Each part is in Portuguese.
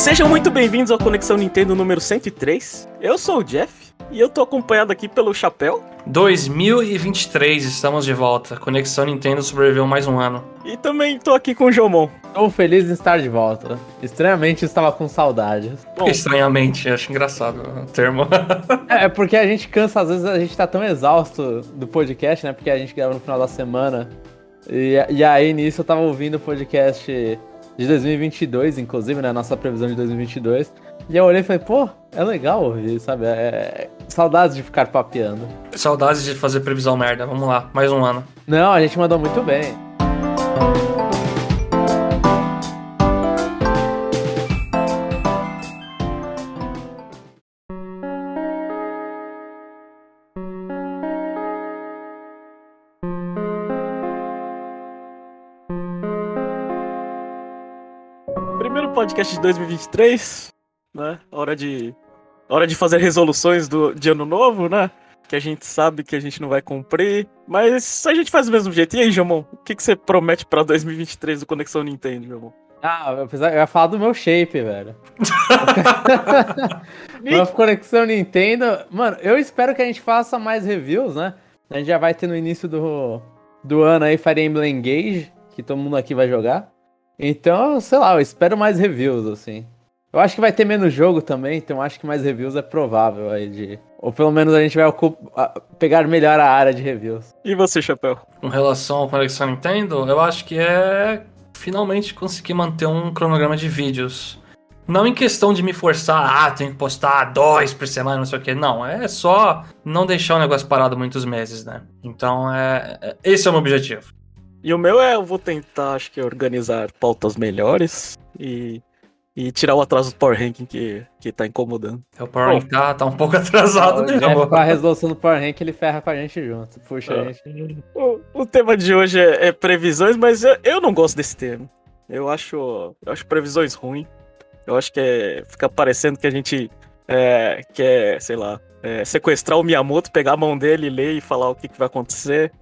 Sejam muito bem-vindos ao Conexão Nintendo número 103. Eu sou o Jeff e eu tô acompanhado aqui pelo Chapéu 2023, estamos de volta. Conexão Nintendo sobreviveu mais um ano. e também tô aqui com o Jomon. Estou feliz em estar de volta. Estranhamente estava com saudades. Bom, Estranhamente, acho engraçado o termo. É, é porque a gente cansa, às vezes a gente tá tão exausto do podcast, né? Porque a gente grava no final da semana. E, e aí nisso eu tava ouvindo o podcast de 2022, inclusive, né? Nossa previsão de 2022. E eu olhei e falei, pô, é legal ouvir, sabe? É... Saudades de ficar papeando. Saudades de fazer previsão merda. Vamos lá, mais um ano. Não, a gente mandou muito bem. Podcast de 2023, né? Hora de hora de fazer resoluções do, de ano novo, né? Que a gente sabe que a gente não vai cumprir, mas a gente faz do mesmo jeito. E aí, Jomon, o que, que você promete pra 2023 do Conexão Nintendo, Jomon? Ah, eu eu ia falar do meu shape, velho. Uma conexão Nintendo. Mano, eu espero que a gente faça mais reviews, né? A gente já vai ter no início do, do ano aí Fire Emblem Engage, que todo mundo aqui vai jogar. Então, sei lá, eu espero mais reviews, assim. Eu acho que vai ter menos jogo também, então acho que mais reviews é provável aí de. Ou pelo menos a gente vai ocup- a- pegar melhor a área de reviews. E você, Chapéu? Com relação ao Conexão Nintendo, eu acho que é finalmente conseguir manter um cronograma de vídeos. Não em questão de me forçar, ah, tenho que postar dois por semana, não sei o que. Não, é só não deixar o negócio parado muitos meses, né? Então, é, é- esse é o meu objetivo. E o meu é, eu vou tentar, acho que, organizar pautas melhores e, e tirar o atraso do Power Ranking que, que tá incomodando. O Power Rank tá, tá um pouco atrasado mesmo. com a resolução do Power Rank, ele ferra com a gente junto. Puxa a gente. O, o tema de hoje é, é previsões, mas eu, eu não gosto desse tema. Eu acho, eu acho previsões ruim. Eu acho que é, fica parecendo que a gente é, quer, sei lá, é, sequestrar o Miyamoto, pegar a mão dele, ler e falar o que, que vai acontecer.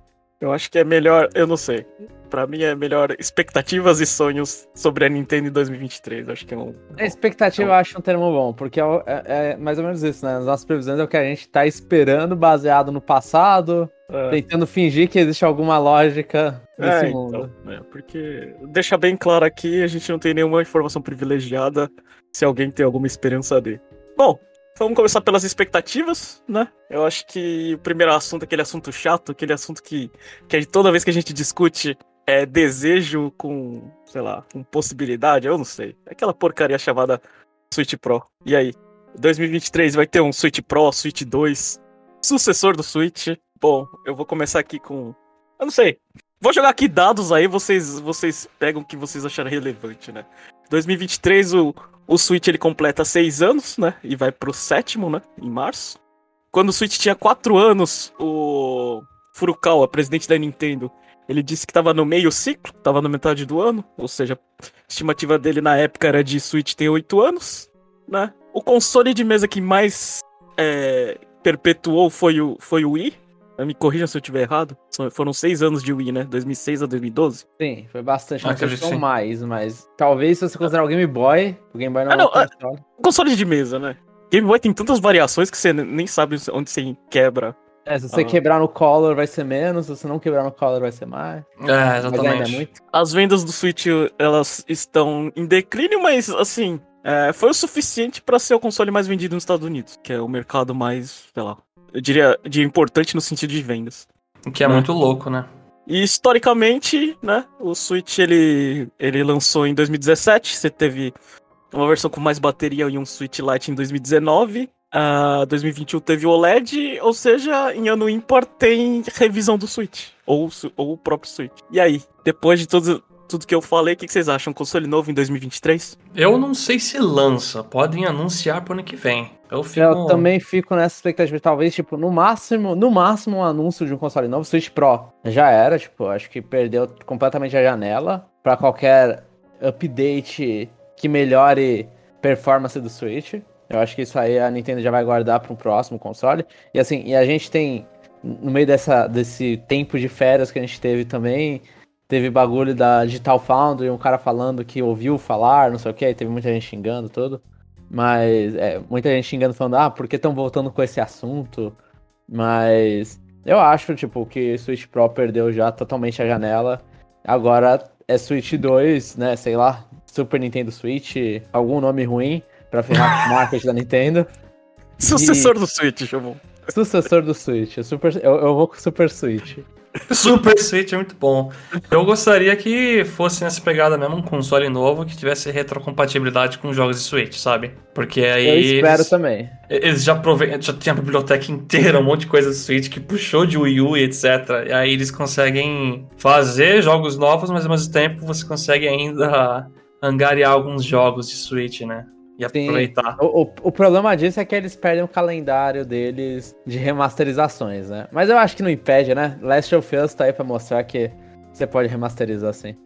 Eu acho que é melhor, eu não sei. Pra mim é melhor expectativas e sonhos sobre a Nintendo em 2023. Eu acho que é um. A expectativa eu acho um termo bom, porque é, é- é mais ou menos isso, né? As nossas previsões é o que a gente tá esperando baseado no passado, É, tentando fingir que existe alguma lógica nesse é, mundo. então, é, porque deixa bem claro aqui, a gente não tem nenhuma informação privilegiada se alguém tem alguma esperança de. Bom, vamos começar pelas expectativas, né? Eu acho que o primeiro assunto, aquele assunto chato, aquele assunto que, que toda vez que a gente discute é desejo com, sei lá, com possibilidade, eu não sei. Aquela porcaria chamada Switch Pro. E aí? 2023 vai ter um Switch Pro, Switch 2, sucessor do Switch. Bom, eu vou começar aqui com. Eu não sei. Vou jogar aqui dados aí, vocês, vocês pegam o que vocês acharem relevante, né? 2023, o, o Switch ele completa seis anos, né? E vai pro sétimo, né? Em março. Quando o Switch tinha quatro anos, o Furukawa, presidente da Nintendo, ele disse que tava no meio ciclo, tava na metade do ano, ou seja, a estimativa dele na época era de Switch ter oito anos, né? O console de mesa que mais é, perpetuou foi o, foi o Wii. Me corrija se eu estiver errado. Foram seis anos de Wii, né? 2006 a 2012. Sim, foi bastante. Ah, Não sei se acredito são mais, mas talvez se você considerar o Game Boy, o Game Boy não Ah, é não, um console. Console de mesa, né? Game Boy tem tantas variações que você nem sabe onde você quebra. É, se você Ah. quebrar no Color vai ser menos, se você não quebrar no Color vai ser mais. É, é exatamente. muito. As vendas do Switch, elas estão em declínio, mas, assim, é, foi o suficiente pra ser o console mais vendido nos Estados Unidos, que é o mercado mais, sei lá, eu diria de importante no sentido de vendas. O que é muito louco, né? E historicamente, né, o Switch ele, ele lançou em 2017, você teve uma versão com mais bateria e um Switch Lite em 2019. Ah, 2021 teve o OLED, ou seja, em ano ímpar tem revisão do Switch, ou, ou o próprio Switch. E aí, depois de tudo, tudo que eu falei, o que que vocês acham? Console novo em 2023? Eu não sei se lança, podem anunciar pro ano que vem. Eu fico. Eu também fico nessa expectativa, talvez, tipo, no máximo, no máximo um anúncio de um console novo, Switch Pro. Já era, tipo, acho que perdeu completamente a janela pra qualquer update que melhore performance do Switch. Eu acho que isso aí a Nintendo já vai guardar para um próximo console. E assim, e a gente tem no meio dessa, desse tempo de férias que a gente teve também, teve bagulho da Digital Foundry, um cara falando que ouviu falar, não sei o que, teve muita gente xingando tudo. Mas, é, muita gente xingando falando, ah, por que estão voltando com esse assunto? Mas eu acho, tipo, que Switch Pro perdeu já totalmente a janela. Agora é Switch 2, né, sei lá, Super Nintendo Switch, algum nome ruim pra ferrar o marketing da Nintendo. Sucessor e... do Switch, chamou. Sucessor do Switch. Super, eu, eu vou com Super Switch. Super Switch é muito bom. Eu gostaria que fosse nessa pegada mesmo, um console novo que tivesse retrocompatibilidade com jogos de Switch, sabe? Porque aí. Eu espero eles, também. Eles já aproveitam, já tem a biblioteca inteira, um monte de coisa do Switch que puxou de Wii U e etc. E aí eles conseguem fazer jogos novos, mas ao mesmo tempo você consegue ainda angariar alguns jogos de Switch, né? E aproveitar. O, o, o, problema disso é que eles perdem o calendário deles de remasterizações, né? Mas eu acho que não impede, né? Last of Us tá aí pra mostrar que você pode remasterizar assim.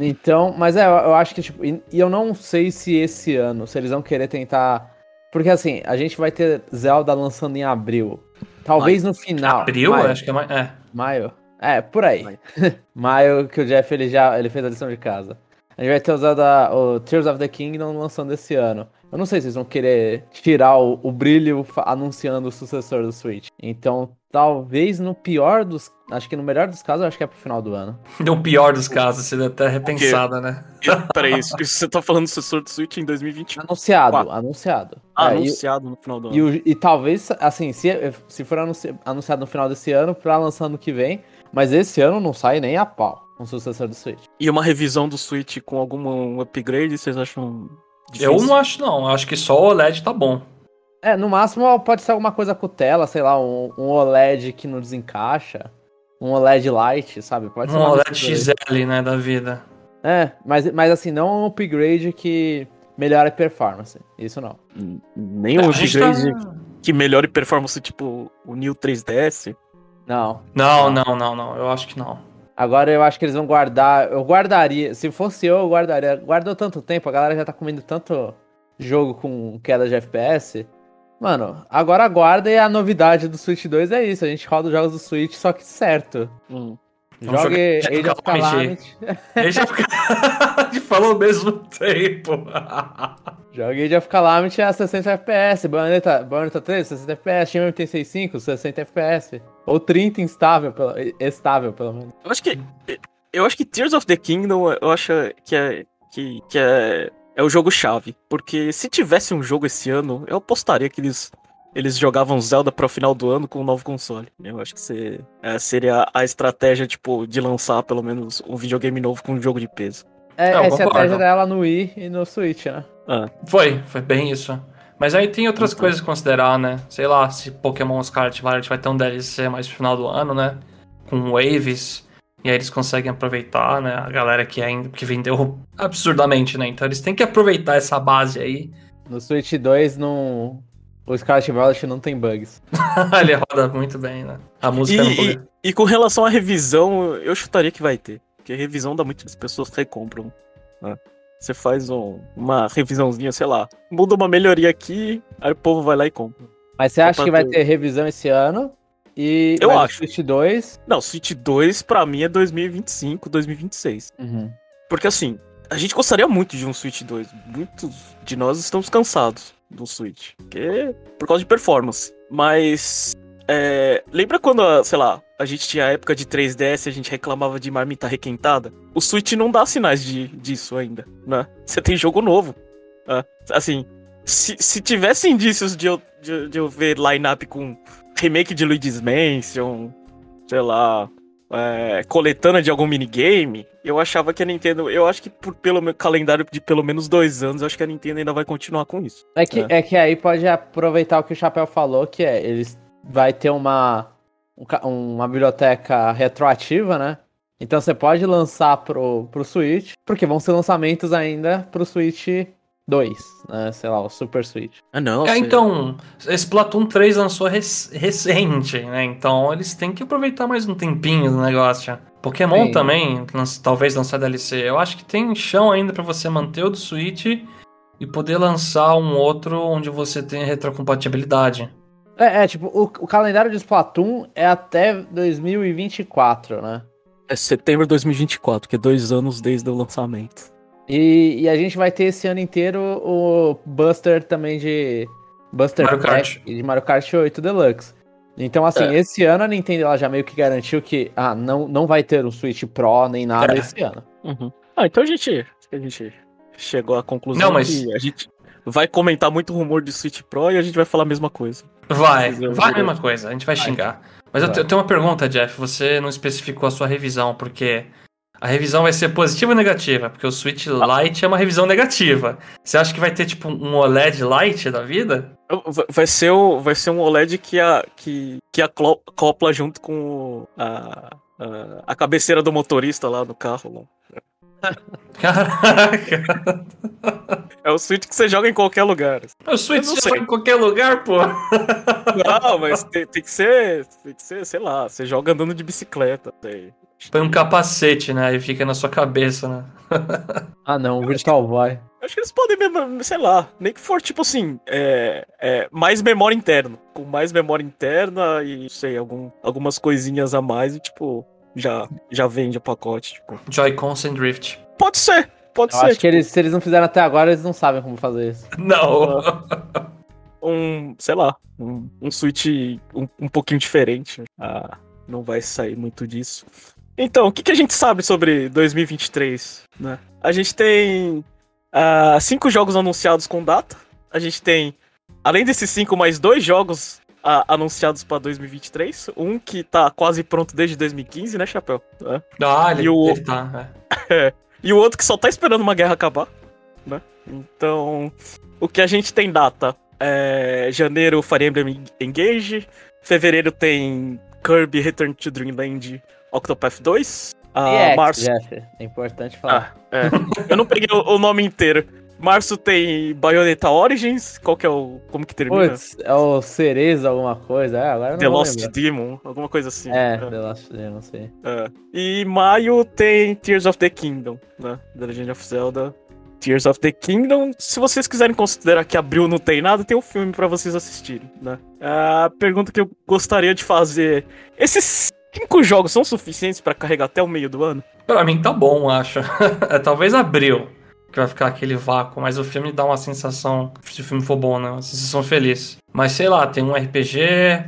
Então, mas é, eu, acho que, tipo, e, e eu não sei se esse ano, se eles vão querer tentar. Porque assim, a gente vai ter Zelda lançando em abril. Talvez Maio. no final. Abril? Maio. Acho que é maio. É. Maio. É, por aí. Maio. maio que o Jeff ele já ele fez a lição de casa. A gente vai ter usado a, o Tears of the Kingdom lançando esse ano. Eu não sei se eles vão querer tirar o, o brilho anunciando o sucessor do Switch. Então, talvez no pior dos. Acho que no melhor dos casos, acho que é pro final do ano. No pior dos casos, seria até repensada, né? Peraí, isso, isso você tá falando do sucessor do Switch em 2021? Anunciado, anunciado. Ah, é, anunciado e, no final do ano. E, e, talvez, assim, se, se for anunciado no final desse ano, pra lançar ano que vem. Mas esse ano não sai nem a pau um sucessor do Switch. E uma revisão do Switch com algum upgrade, vocês acham difícil? Eu não acho não, acho que só o OLED tá bom. É, no máximo pode ser alguma coisa com tela, sei lá, um, um OLED que não desencaixa, um OLED Light, sabe? Pode ser um OLED XL, né, da vida. É, mas, mas assim, não um upgrade que melhore a performance, isso não. Nem um upgrade tá... que melhore performance, tipo o New 3DS? Não. Não, não, não, não, eu acho que não. Agora eu acho que eles vão guardar. Eu guardaria. Se fosse eu, eu guardaria. Guardou tanto tempo, a galera já tá comendo tanto jogo com queda de FPS. Mano, agora guarda e a novidade do Switch 2 é isso. A gente roda os jogos do Switch, só que certo. Hum. Jogue Age of Calamity. Age of Calamity. Falou ao mesmo tempo. Jogue Age of Calamity a 60 FPS. Bayonetta, Bayonetta 3, 60 FPS. Shin 865, 60 FPS. Ou 30 instável, estável, pelo menos. Eu acho que. Eu acho que Tears of the Kingdom, eu acho que é. Que, que é, é o jogo-chave. Porque se tivesse um jogo esse ano, eu apostaria que eles eles jogavam Zelda para o final do ano com um novo console. Eu acho que é, seria a estratégia, tipo, de lançar pelo menos um videogame novo com um jogo de peso. É, a estratégia dela no Wii e no Switch, né? Ah. Foi, foi bem isso. Mas aí tem outras então. coisas a considerar, né? Sei lá, se Pokémon Scarlet Violet vai ter um DLC mais no final do ano, né? Com Waves. E aí eles conseguem aproveitar, né? A galera que ainda que vendeu absurdamente, né? Então eles têm que aproveitar essa base aí. No Switch 2 não, o Scarlet Violet não tem bugs. Ele roda muito bem, né? A música e, não e, e com relação à revisão, eu chutaria que vai ter. Porque revisão dá muitas pessoas recompram. Né? Você faz um, uma revisãozinha, sei lá, muda uma melhoria aqui, aí o povo vai lá e compra. Mas você acha que vai ter revisão esse ano? E eu acho. Switch 2? Não, Switch 2 pra mim é 2025, 2026. Uhum. Porque assim, a gente gostaria muito de um Switch 2. Muitos de nós estamos cansados do Switch. Que por causa de performance. Mas. É, lembra quando, sei lá, a gente tinha a época de 3DS e a gente reclamava de marmita requentada? O Switch não dá sinais de, disso ainda, né? Você tem jogo novo. Né? Assim, se, se tivesse indícios de eu, de, de eu ver line-up com remake de Luigi's Mansion, sei lá, é, coletânea de algum minigame, eu achava que a Nintendo. Eu acho que por pelo meu calendário de pelo menos dois anos, eu acho que a Nintendo ainda vai continuar com isso. É que, é. é que aí pode aproveitar o que o Chapéu falou, que é, eles vai ter uma, uma biblioteca retroativa, né? Então você pode lançar pro, pro Switch, porque vão ser lançamentos ainda pro Switch 2, né? Sei lá, o Super Switch. Ah, não. É, então, esse Splatoon 3 lançou rec recente, né? Então eles têm que aproveitar mais um tempinho do negócio. Pokémon Sim. também, talvez lançar DLC. Eu acho que tem chão ainda para você manter o do Switch e poder lançar um outro onde você tem retrocompatibilidade. É, é tipo, o, o, calendário de Splatoon é até 2024, né? É setembro de 2024, que é dois anos desde o lançamento. E, e a gente vai ter esse ano inteiro o Buster também de. Buster Mario Kart. De Mario Kart 8 Deluxe. Então, assim, É. esse ano a Nintendo ela já meio que garantiu que ah, não, não vai ter um Switch Pro nem nada É. esse ano. Uhum. Ah, então a gente, a gente chegou à conclusão Não, mas- que a gente vai comentar muito rumor de Switch Pro e a gente vai falar a mesma coisa. Vai, vai a mesma coisa, a gente vai Vai. xingar. Mas eu tenho uma pergunta, Jeff. Você não especificou a sua revisão, porque a revisão vai ser positiva ou negativa? Porque o Switch Lite é uma revisão negativa. Você acha que vai ter, tipo, um OLED Lite da vida? Vai- ser, o, vai ser um OLED que, a, que, que acopla junto com a, a, a cabeceira do motorista lá no carro. lá. Caraca! É o Switch que você joga em qualquer lugar. O Switch sei. vai em qualquer lugar, pô. Não, mas tem, tem que ser. Tem que ser, sei lá, você joga andando de bicicleta. Sei. Põe um capacete, né? E fica na sua cabeça, né? Ah, não, o Virtual Boy. Acho que eles podem mesmo, sei lá, nem que for tipo assim, é, é, mais memória interna. Com mais memória interna e, sei, algum, algumas coisinhas a mais e, tipo, já, já vende o pacote. Tipo. Joy-Con sem drift. Pode ser, pode Eu ser. acho que eles, se eles não fizeram até agora, eles não sabem como fazer isso. Não! um, sei lá, um, um Switch um, um pouquinho diferente. Ah, não vai sair muito disso. Então, o que, que a gente sabe sobre 2023, né? A gente tem ah, cinco jogos anunciados com data. A gente tem, além desses cinco, mais dois jogos ah, anunciados para 2023. Um que tá quase pronto desde 2015, né, Chapéu? É. Ah, ele, E o- ele tá. é. E o outro que só tá esperando uma guerra acabar, né? Então, o que a gente tem data é janeiro Fire Emblem Engage, fevereiro tem Kirby Return to Dreamland Octopath 2, ah, março... Jeff, é importante falar. Ah, é. Eu não peguei o, o nome inteiro. Março tem Bayonetta Origins, qual que é o... como que termina? Putz, é o Cereza alguma coisa? É, agora The Lost lembrar. Demon, alguma coisa assim. É, The Lost Demon, não sei. É. E maio tem Tears of the Kingdom, né? The Legend of Zelda. Tears of the Kingdom. Se vocês quiserem considerar que abril não tem nada, tem um filme pra vocês assistirem, né? A pergunta que eu gostaria de fazer: esses cinco jogos são suficientes pra carregar até o meio do ano? Pra mim tá bom, acho. É, talvez abril, que vai ficar aquele vácuo, mas o filme dá uma sensação, se o filme for bom, né? Uma sensação feliz. Mas sei lá, tem um RPG.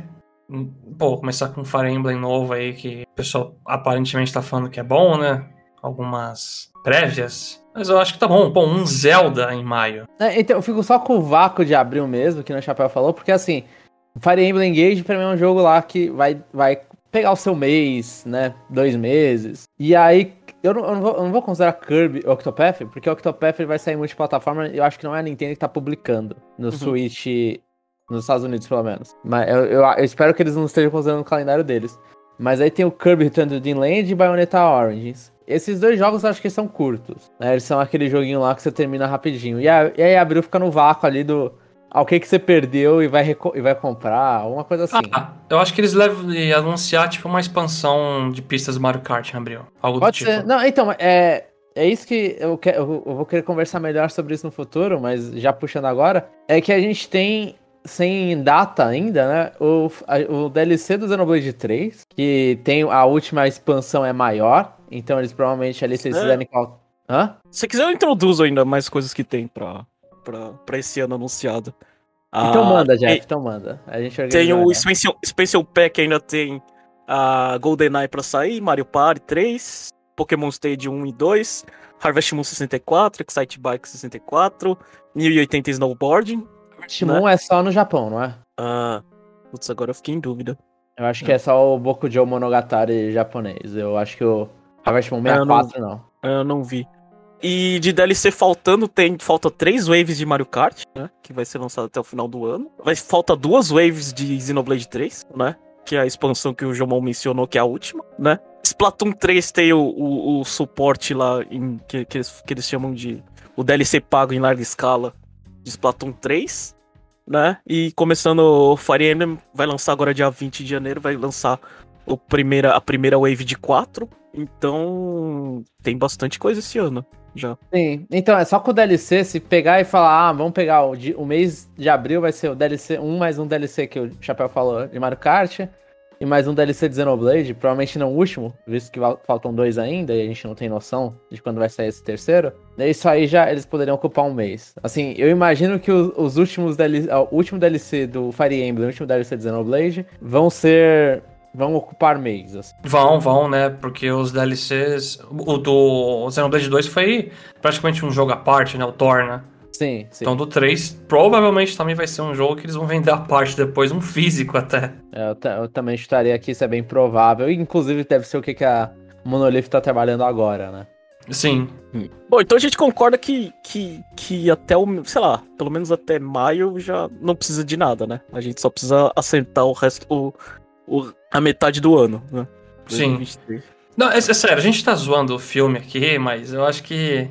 hum, Pô, começar com um Fire Emblem novo aí, que o pessoal aparentemente tá falando que é bom, né? Algumas prévias. Mas eu acho que tá bom. Pô, um Zelda em maio. É, então, eu fico só com o vácuo de abril mesmo, que o Chapéu falou, porque assim, Fire Emblem Engage pra mim é um jogo lá que vai, vai pegar o seu mês, né? Dois meses. E aí, eu não, eu não, vou, eu não vou considerar Kirby Octopath, porque o Octopath ele vai sair multiplataforma e eu acho que não é a Nintendo que tá publicando no Switch, nos Estados Unidos pelo menos. Mas eu, eu, espero que eles não estejam considerando o calendário deles. Mas aí tem o Kirby Return to Dreamland e Bayonetta Origins. Esses dois jogos eu acho que são curtos. Né? Eles são aquele joguinho lá que você termina rapidinho. E, a, e aí abriu fica no vácuo ali do. Ah, o que, que você perdeu e vai, e vai comprar, alguma coisa assim. Ah, eu acho que eles levam e anunciar, tipo, uma expansão de pistas do Mario Kart em abril. Algo Pode do ser. tipo. Não, então, é, é isso que eu, que eu vou querer conversar melhor sobre isso no futuro, mas já puxando agora, é que a gente tem, sem data ainda, né, o, a- o DLC do Xenoblade 3, que tem a última expansão é maior, então eles provavelmente ali, se eles É. fizerem qual... Hã? Se quiser, eu introduzo ainda mais coisas que tem pra, pra, pra esse ano anunciado. Então Ah, manda, Jeff, então manda. A gente Tem o. Special, Special Pack, ainda tem a GoldenEye pra sair, Mario Party 3, Pokémon Stadium 1 e 2, Harvest Moon 64, Excite Bike 64, 1080 Snowboarding. Shimon é só no Japão, não é? Ah, putz, agora eu fiquei em dúvida. Eu acho que é só o Bokujo Monogatari japonês. Eu acho que o Harvest Moon É, eu não- 64 não. Eu não vi. E de DLC faltando, tem falta três waves de Mario Kart, né? Que vai ser lançado até o final do ano. Vai, falta duas waves de Xenoblade 3, né? Que é a expansão que o Jomon mencionou, que é a última, né? Splatoon 3 tem o, o, o suporte lá em, que, que, eles, que eles chamam de o DLC pago em larga escala de Splatoon 3, né? E começando o Fire Emblem, vai lançar agora dia 20 de janeiro, vai lançar o primeira, a primeira wave de 4. Então, tem bastante coisa esse ano já. Sim, então é só com o DLC, se pegar e falar, ah, vamos pegar o, de- o mês de abril vai ser o DLC, um mais um DLC que o Chapéu falou de Mario Kart. e mais um DLC de Xenoblade, provavelmente não o último, visto que faltam dois ainda e a gente não tem noção de quando vai sair esse terceiro. Isso aí já eles poderiam ocupar um mês. Assim, eu imagino que os, os últimos DLC, o último DLC do Fire Emblem, o último DLC de Xenoblade, vão ser vão ocupar mês. Assim. Vão, vão, né? Porque os DLCs. O do Xenoblade 2 foi praticamente um jogo à parte, né? O Torna. Sim, sim. Então do 3 provavelmente também vai ser um jogo que eles vão vender a parte depois, um físico até. É, eu, eu, também estaria aqui, isso é bem provável. Inclusive deve ser o que, que a Monolith tá trabalhando agora, né? Sim. Hum. Bom, então a gente concorda que, que, que até o, sei lá, pelo menos até maio já não precisa de nada, né? A gente só precisa acertar o resto, o, o, a metade do ano, né? Sim. Não, é, é, sério, a gente tá zoando o filme aqui, mas eu acho que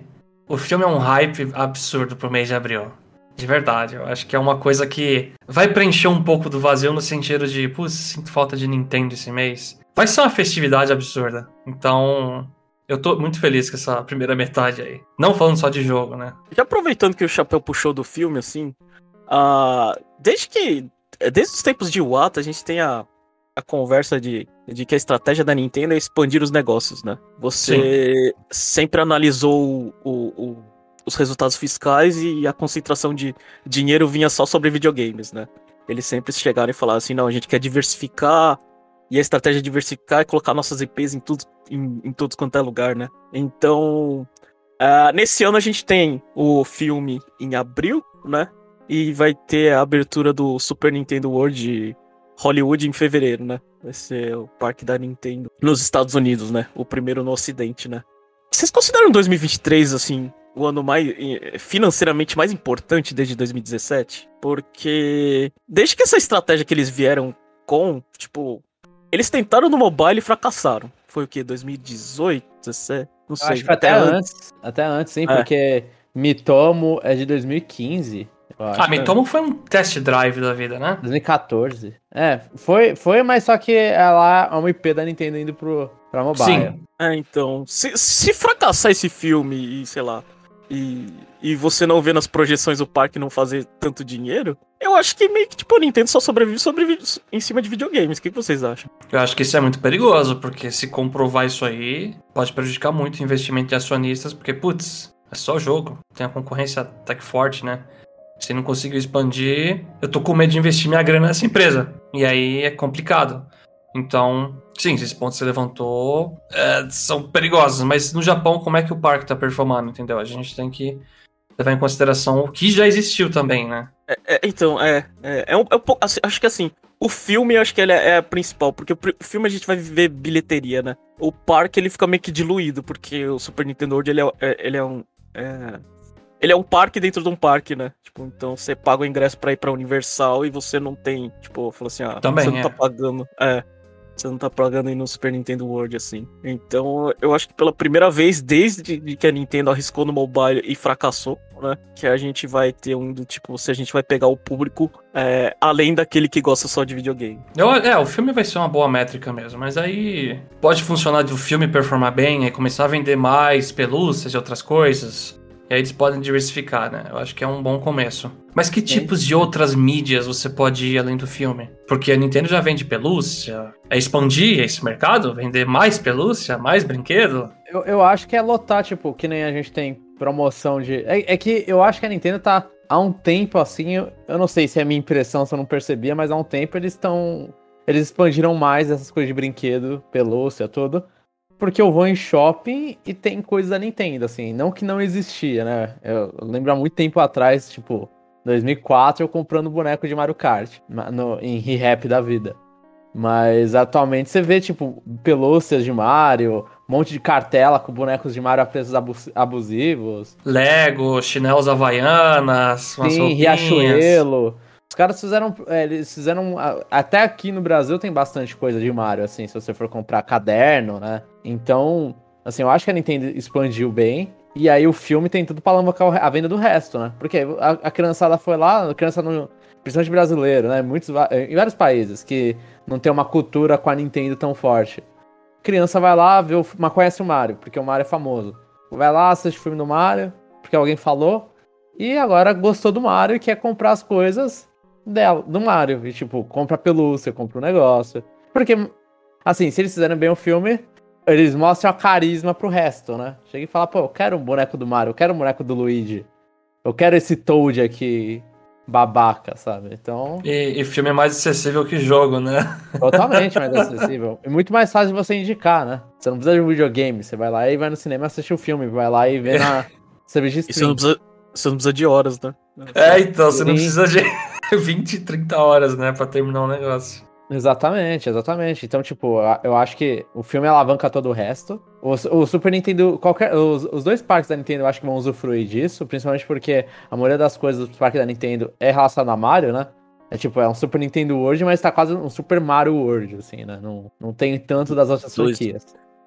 o filme é um hype absurdo pro mês de abril. De verdade, eu acho que é uma coisa que vai preencher um pouco do vazio no sentido de, putz, sinto falta de Nintendo esse mês. Vai ser uma festividade absurda. Então, eu tô muito feliz com essa primeira metade aí. Não falando só de jogo, né? Já aproveitando que o Chapéu puxou do filme, assim, uh, desde que. Desde os tempos de Wata, a gente tem a, a conversa de, de que a estratégia da Nintendo é expandir os negócios, né? Você Sim. sempre analisou o, o, os resultados fiscais e a concentração de dinheiro vinha só sobre videogames, né? Eles sempre chegaram e falaram assim, não, a gente quer diversificar, e a estratégia é diversificar é colocar nossas IPs em tudo, em, em todos quanto é lugar, né? Então, uh, nesse ano a gente tem o filme em abril, né? E vai ter a abertura do Super Nintendo World Hollywood em fevereiro, né? Vai ser o parque da Nintendo nos Estados Unidos, né? O primeiro no Ocidente, né? Vocês consideram 2023, assim, o ano mais financeiramente mais importante desde 2017? Porque desde que essa estratégia que eles vieram com, tipo, eles tentaram no mobile e fracassaram. Foi o que? 2018, 17? Não sei. Acho que até, até antes. Até antes, sim, é. porque Mitomo é de 2015. Ah, Mitomo foi um test drive da vida, né? 2014. É, foi, foi mas só que ela é uma IP da Nintendo indo pro, pra mobile. Sim. É, então. Se, se fracassar esse filme e, sei lá, e, e você não vê nas projeções o parque não fazer tanto dinheiro, eu acho que meio que tipo a Nintendo só sobrevive sobre, em cima de videogames. O que, que vocês acham? Eu acho que isso é muito perigoso, porque se comprovar isso aí, pode prejudicar muito o investimento de acionistas, porque, putz, é só jogo. Tem a concorrência até que forte, né? Se não conseguiu expandir, eu tô com medo de investir minha grana nessa empresa. E aí é complicado. Então, sim, esses pontos que você levantou é, são perigosos. Mas no Japão, como é que o parque tá performando, entendeu? A gente tem que levar em consideração o que já existiu também, né? É, é, então, é. É, é um, é um. Assim, acho que assim, o filme eu acho que ele é, é a principal, porque o, filme a gente vai ver bilheteria, né? O parque ele fica meio que diluído, porque o Super Nintendo World ele é ele é um. É, ele é um parque dentro de um parque, né? Tipo, então você paga o ingresso pra ir pra Universal e você não tem, tipo, falou assim, ah, Também, você não é. tá pagando. É. Você não tá pagando aí no Super Nintendo World, assim. Então, eu acho que pela primeira vez, desde que a Nintendo arriscou no mobile e fracassou, né? Que a gente vai ter um do tipo, se a gente vai pegar o público é, além daquele que gosta só de videogame. Eu, é, o filme vai ser uma boa métrica mesmo, mas aí pode funcionar de o filme performar bem, aí começar a vender mais pelúcias e outras coisas. E aí eles podem diversificar, né? Eu acho que é um bom começo. Mas que tipos de outras mídias você pode ir além do filme? Porque a Nintendo já vende pelúcia. É expandir esse mercado? Vender mais pelúcia? Mais brinquedo? Eu, eu acho que é lotar, tipo, que nem a gente tem promoção de. É, é que eu acho que a Nintendo tá há um tempo assim. Eu, eu não sei se é minha impressão, se eu não percebia, mas há um tempo eles estão. Eles expandiram mais essas coisas de brinquedo, pelúcia, tudo porque eu vou em shopping e tem coisa da Nintendo, assim, não que não existia, né? Eu, lembro há muito tempo atrás, tipo, 2004, eu comprando boneco de Mario Kart no, em Re-Rap da vida. Mas atualmente você vê, tipo, pelúcias de Mario, um monte de cartela com bonecos de Mario a preços abusivos. Lego, chinelos havaianas, Sim, Riachuelo. Os caras fizeram. É, eles fizeram. Até aqui no Brasil tem bastante coisa de Mario, assim, se você for comprar caderno, né? Então, assim, eu acho que a Nintendo expandiu bem. E aí o filme tem tudo pra alavancar a venda do resto, né? Porque a, a criançada foi lá, a criança não. Principalmente brasileiro, né? Muitos, em vários países que não tem uma cultura com a Nintendo tão forte. A criança vai lá, vê o, mas conhece o Mario, porque o Mario é famoso. Vai lá, assiste o filme do Mario, porque alguém falou. E agora gostou do Mario e quer comprar as coisas dela, do Mario. E, tipo, compra pelúcia, compra um negócio. Porque, assim, se eles fizerem bem o filme, eles mostram a carisma pro resto, né? Chega e fala, pô, eu quero um boneco do Mario, eu quero um boneco do Luigi. Eu quero esse Toad aqui, babaca, sabe? Então. E, e filme é mais acessível que jogo, né? Totalmente mais acessível. E muito mais fácil de você indicar, né? Você não precisa de um videogame. Você vai lá e vai no cinema assistir o filme. Vai lá e vê na cerveja E você não, precisa, você não precisa de horas, né? É, então, você não precisa de 20, 30 horas, né, pra terminar o negócio. Exatamente, exatamente. Então, tipo, eu acho que o filme alavanca todo o resto. O, o Super Nintendo, qualquer, os, os dois parques da Nintendo eu acho que vão usufruir disso, principalmente porque a maioria das coisas dos parques da Nintendo é relacionada a Mario, né? É tipo, é um Super Nintendo World, mas tá quase um Super Mario World, assim, né? Não, não tem tanto das outras Dois. franquias.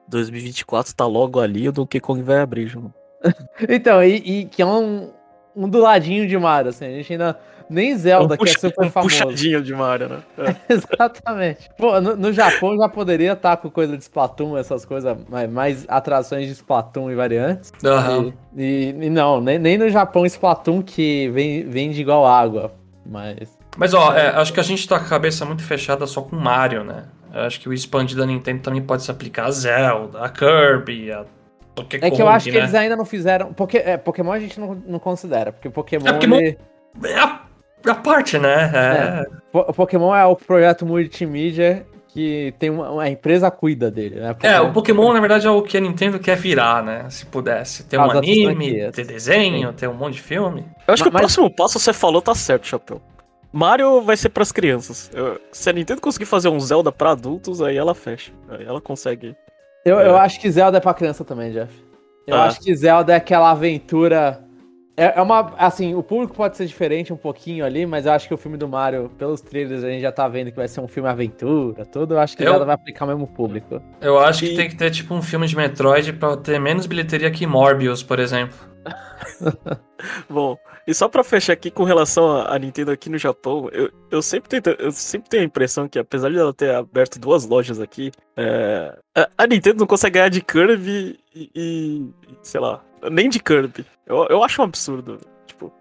2024 tá logo ali, o Donkey Kong vai abrir, João. Então, e, e que é um, um do ladinho de Mario, assim, a gente ainda. Nem Zelda, um que é super um famoso. puxadinho de Mario, né? É. Exatamente. Pô, no, no Japão já poderia estar com coisa de Splatoon, essas coisas, mais, mais atrações de Splatoon e variantes. Aham. E, e- e não, nem, nem no Japão Splatoon que vem, vende igual água. Mas. Mas ó, é, acho que a gente tá com a cabeça muito fechada só com Mario, né? Eu acho que o expandido da Nintendo também pode se aplicar a Zelda, a Kirby, a É que eu acho que né? eles ainda não fizeram. Porque, é, Pokémon a gente não, não considera, porque Pokémon. É, Pokémon- ele- É a, a parte, né? É. Po- Pokémon é o projeto multimídia que tem uma, uma empresa cuida dele, né? É, o Pokémon, na verdade, é o que a Nintendo quer virar, né? Se pudesse. Ter um anime, ter desenho, ter um monte de filme. Eu acho que Mas- o próximo passo você falou tá certo, Chapéu. Mario vai ser pras crianças. Eu- se a Nintendo conseguir fazer um Zelda pra adultos, aí ela fecha. Aí ela consegue. Eu, eu É. acho que Zelda é pra criança também, Jeff. Eu Ah. acho que Zelda é aquela aventura. É, é uma. Assim, o público pode ser diferente um pouquinho ali, mas eu acho que o filme do Mario, pelos trailers, a gente já tá vendo que vai ser um filme aventura, tudo. Eu acho que Eu- Zelda vai aplicar o mesmo público. Eu acho que E- tem que ter, tipo, um filme de Metroid pra ter menos bilheteria que Morbius, por exemplo. Bom, e só pra fechar aqui com relação à Nintendo aqui no Japão, eu, eu, sempre tenho, eu sempre tenho a impressão que, apesar de ela ter aberto duas lojas aqui, é, a, a Nintendo não consegue ganhar de Kirby e, e- sei lá, nem de Kirby. Eu, eu acho um absurdo. Tipo,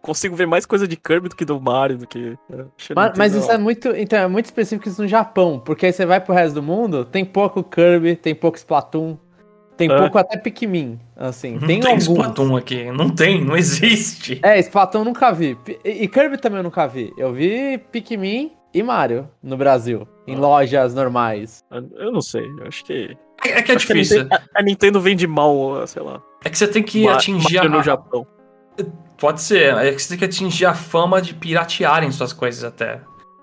consigo ver mais coisa de Kirby do que do Mario, do que. é, Mas, mas isso é muito. Então, é muito específico isso no Japão, porque aí você vai pro resto do mundo, tem pouco Kirby, tem pouco Splatoon, tem É. pouco até Pikmin. Assim, Não tem, tem, alguns. Splatoon aqui. Não tem, não existe. É, Splatoon eu nunca vi. E Kirby também eu nunca vi. Eu vi Pikmin e Mario no Brasil, em Ah. lojas normais. Eu não sei, eu acho que. É, é que é acho que a difícil. Nintendo, a, a Nintendo vende mal, sei lá. É que você tem que atingir Mario a... no Japão. Pode ser. É que você tem que atingir a fama de piratearem suas coisas até.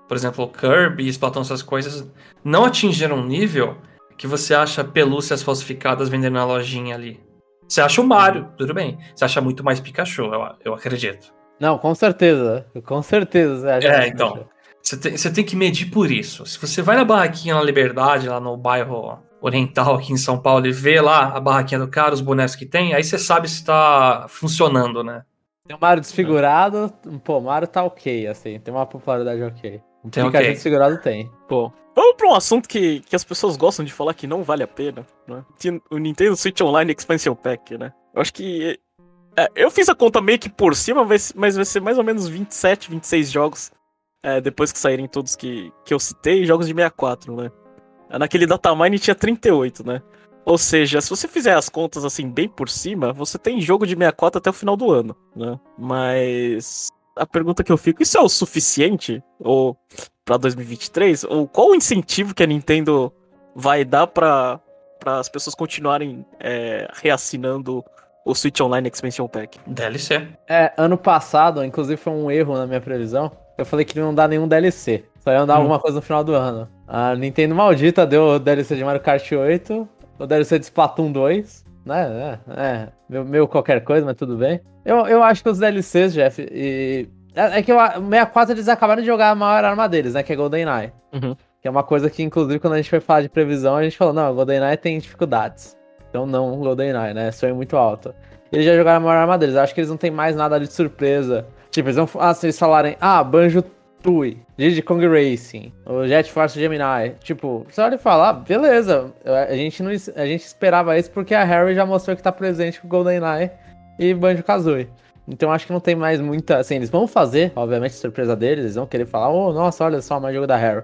Por exemplo, Kirby e Splatoon, essas coisas não atingiram um nível que você acha pelúcias falsificadas vendendo na lojinha ali. Você acha o Mario, tudo bem. Você acha muito mais Pikachu, eu, eu acredito. Não, com certeza. Com certeza. você acha É, que- então. Você tem, você tem que medir por isso. Se você vai na barraquinha na Liberdade, lá no bairro oriental aqui em São Paulo, e vê lá a barraquinha do cara, os bonecos que tem, aí você sabe se tá funcionando, né? Tem o Mario desfigurado, pô, o Mario tá ok, assim, tem uma popularidade ok. O Tem Pikachu ok. desfigurado tem. Bom, vamos pra um assunto que, que as pessoas gostam de falar que não vale a pena, né? O Nintendo Switch Online Expansion Pack, né? Eu acho que. é, eu fiz a conta meio que por cima, mas vai ser mais ou menos 27, 26 jogos é, depois que saírem todos que, que eu citei, jogos de 64, né? Naquele datamine tinha 38, né? Ou seja, se você fizer as contas assim bem por cima, você tem jogo de 64 até o final do ano, né? Mas a pergunta que eu fico, isso é o suficiente ou para 2023? Ou qual o incentivo que a Nintendo vai dar para as pessoas continuarem é, reassinando o Switch Online Expansion Pack? DLC. É, ano passado, inclusive foi um erro na minha previsão, eu falei que não dá nenhum DLC, só ia dar Hum. alguma coisa no final do ano. A Nintendo maldita deu o DLC de Mario Kart 8, o DLC de Splatoon 2, né, é, é, meu, meu qualquer coisa, mas tudo bem. Eu, eu acho que os DLCs, Jeff, e... É, é que o 64 eles acabaram de jogar a maior arma deles, né, que é GoldenEye. Uhum. Que é uma coisa que, inclusive, quando a gente foi falar de previsão, a gente falou, não, o GoldenEye tem dificuldades. Então não, o GoldenEye, né? Sonho muito alto. Eles já jogaram a maior arma deles. Eu acho que eles não tem mais nada ali de surpresa. Tipo, eles vão. Ah, se eles falarem, ah, Banjo Tui, Diddy Kong Racing, o Jet Force Gemini. Tipo, você olha e fala, ah, beleza. A gente, não, a gente esperava isso porque a Harry já mostrou que tá presente com o GoldenEye e Banjo Kazooie. Então acho que não tem mais muita. Assim, eles vão fazer, obviamente, surpresa deles. Eles vão querer falar, oh, nossa, olha só, mais jogo da Harry.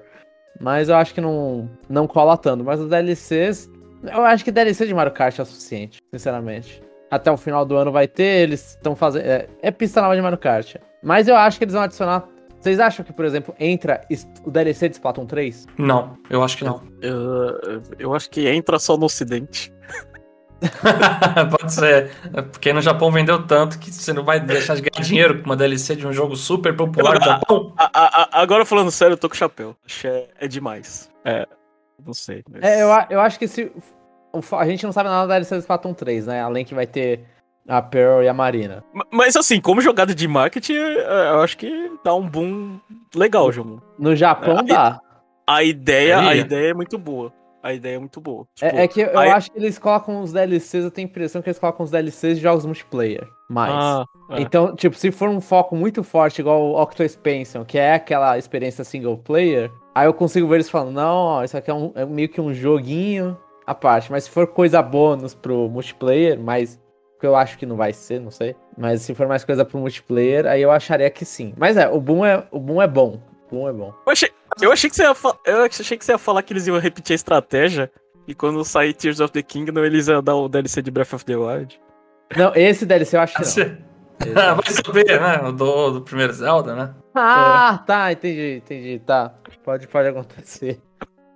mas eu acho que não, não cola tanto. Mas os DLCs, eu acho que DLC de Mario Kart é o suficiente, sinceramente. Até o final do ano vai ter, eles estão fazendo. É, é pista nova de Mario Kart. Mas eu acho que eles vão adicionar. Vocês acham que, por exemplo, entra o DLC de Splatoon 3? Não, eu acho que não. Eu, eu acho que entra só no ocidente. Pode ser. É Porque no Japão vendeu tanto que você não vai deixar de ganhar dinheiro com uma DLC de um jogo super popular do Japão. A- a- a- agora falando sério, eu tô com chapéu. Acho é, é demais. É. Não sei. mas- É, eu, eu acho que se. A gente não sabe nada da DLC do Splatoon 3, né? Além que vai ter a Pearl e a Marina. Ma- Mas assim, como jogada de marketing, é, eu acho que dá um boom legal, João. No Japão É, dá. A ideia, a ideia é muito boa. A ideia é muito boa. Tipo, É, é que eu aí- acho que eles colocam os DLCs, eu tenho a impressão que eles colocam os DLCs de jogos multiplayer. Mais. Ah, é. Então, tipo, se for um foco muito forte, igual o Octo Expansion, que é aquela experiência single player, aí eu consigo ver eles falando, não, ó, isso aqui é, um- é meio que um joguinho à parte. Mas se for coisa bônus pro multiplayer, mas que eu acho que não vai ser, não sei. Mas se for mais coisa pro multiplayer, aí eu acharia que sim. Mas é, o boom é, o boom é bom. O boom é bom. Eu achei, eu achei que você ia fa- eu achei que você ia falar que eles iam repetir a estratégia e quando sair Tears of the Kingdom eles iam dar o DLC de Breath of the Wild. Não, esse DLC eu acho que não. Ah, vai saber, né? O do, do primeiro Zelda, né? Ah, tá, entendi, entendi, tá. Pode, pode acontecer.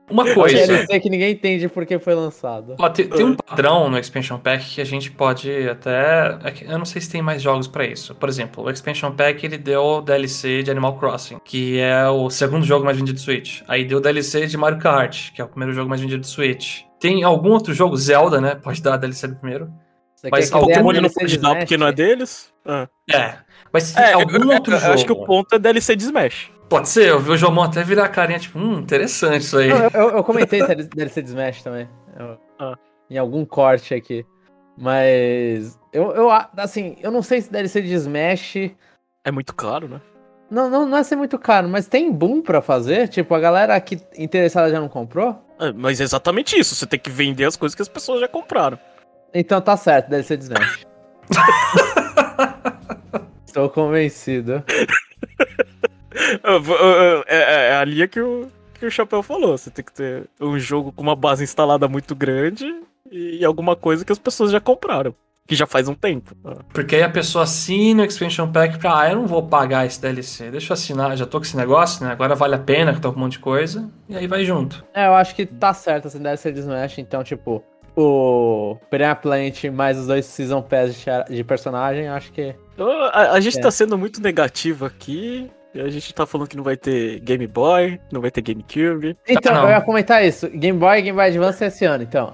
Uma coisa. DLC que ninguém entende porque foi lançado. Ó, tem, tem um padrão no Expansion Pack que a gente pode até. é Eu não sei se tem mais jogos pra isso. Por exemplo, o Expansion Pack ele deu o DLC de Animal Crossing, que é o segundo jogo mais vendido do Switch. Aí deu o DLC de Mario Kart, que é o primeiro jogo mais vendido do Switch. Tem algum outro jogo, Zelda, né? Pode dar a DLC do primeiro. Aqui Mas Pokémon ele não pode dar porque não é deles. Ah. É. Mas se tem É, eu, algum eu- outro eu jogo. acho que o ponto é DLC de Smash. Pode ser, eu vi o Jomon até virar a carinha, tipo, hum, interessante isso aí. Eu, eu- eu comentei DLC de Smash também. Eu- Ah. Em algum corte aqui. Mas. Eu, eu, assim, eu não sei se DLC de Smash. É muito caro, né? Não, não, não é ser muito caro, mas tem boom pra fazer? Tipo, a galera aqui interessada já não comprou? É, mas é exatamente isso. Você tem que vender as coisas que as pessoas já compraram. Então tá certo, DLC de Smash. Estou convencido. É, é- é a linha que o, que o Chapéu falou. Você tem que ter um jogo com uma base instalada muito grande e alguma coisa que as pessoas já compraram. Que já faz um tempo. Ah. Porque aí a pessoa assina o Expansion Pack pra, ah, eu não vou pagar esse DLC, deixa eu assinar, já tô com esse negócio, né? Agora vale a pena, que tô com um monte de coisa, e aí vai junto. É, eu acho que tá certo essa DLC de Smash, então, tipo, o Piranha Plant mais os dois Season Pass de, personagem, acho que. A, a gente É. tá sendo muito negativo aqui. E a gente tá falando que não vai ter Game Boy, não vai ter GameCube. Então, não. eu ia comentar isso. Game Boy e Game Boy Advance esse ano, então.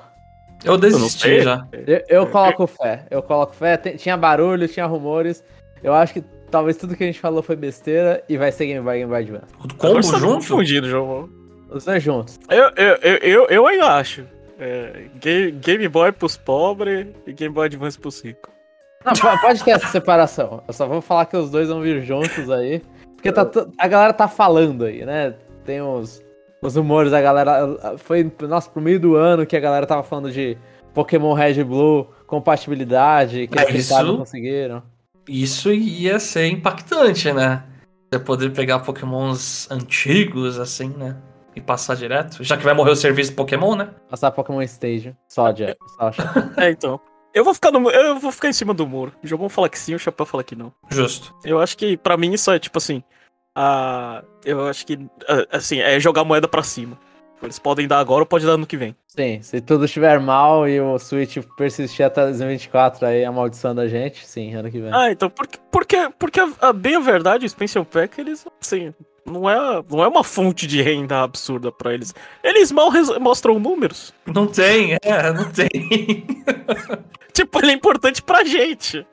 Eu Eu desisti sei. já. Eu, eu coloco fé. Eu coloco fé. Tinha barulho, tinha rumores. Eu acho que talvez tudo que a gente falou foi besteira e vai ser Game Boy e Game Boy Advance. O Agora combo você tá junto? confundindo, João. Os dois juntos. Eu, eu, eu, eu, eu ainda acho. É, Ga- Game Boy pros pobres e Game Boy Advance pros ricos. Não, po- pode ter essa separação. Eu só vou falar que os dois vão vir juntos aí. Porque tá a galera tá falando aí, né? Tem os, os rumores, a galera. Foi, nossa, pro meio do ano que a galera tava falando de Pokémon Red e Blue, compatibilidade, que É, eles isso- não conseguiram. Isso ia ser impactante, né? Você poder pegar pokémons antigos, assim, né? E passar direto. Já que vai morrer o serviço do Pokémon, né? Passar Pokémon Stage. Só, Jack. Só. É, então. Eu vou ficar no, eu vou ficar em cima do muro. O João fala que sim, o Chapéu fala que não. Justo. Eu acho que pra mim isso é tipo assim, a eu acho que assim, é jogar a moeda pra cima. Eles podem dar agora ou pode dar ano que vem. Sim, se tudo estiver mal e o Switch persistir até 2024 aí, amaldiçoando a gente, sim, ano que vem. Ah, então porque porque porque a, a bem a verdade, o Expansion Pack eles assim, não é não é uma fonte de renda absurda pra eles. Eles mal mostram números. Não tem, é, não tem. Tipo, ele é importante pra gente.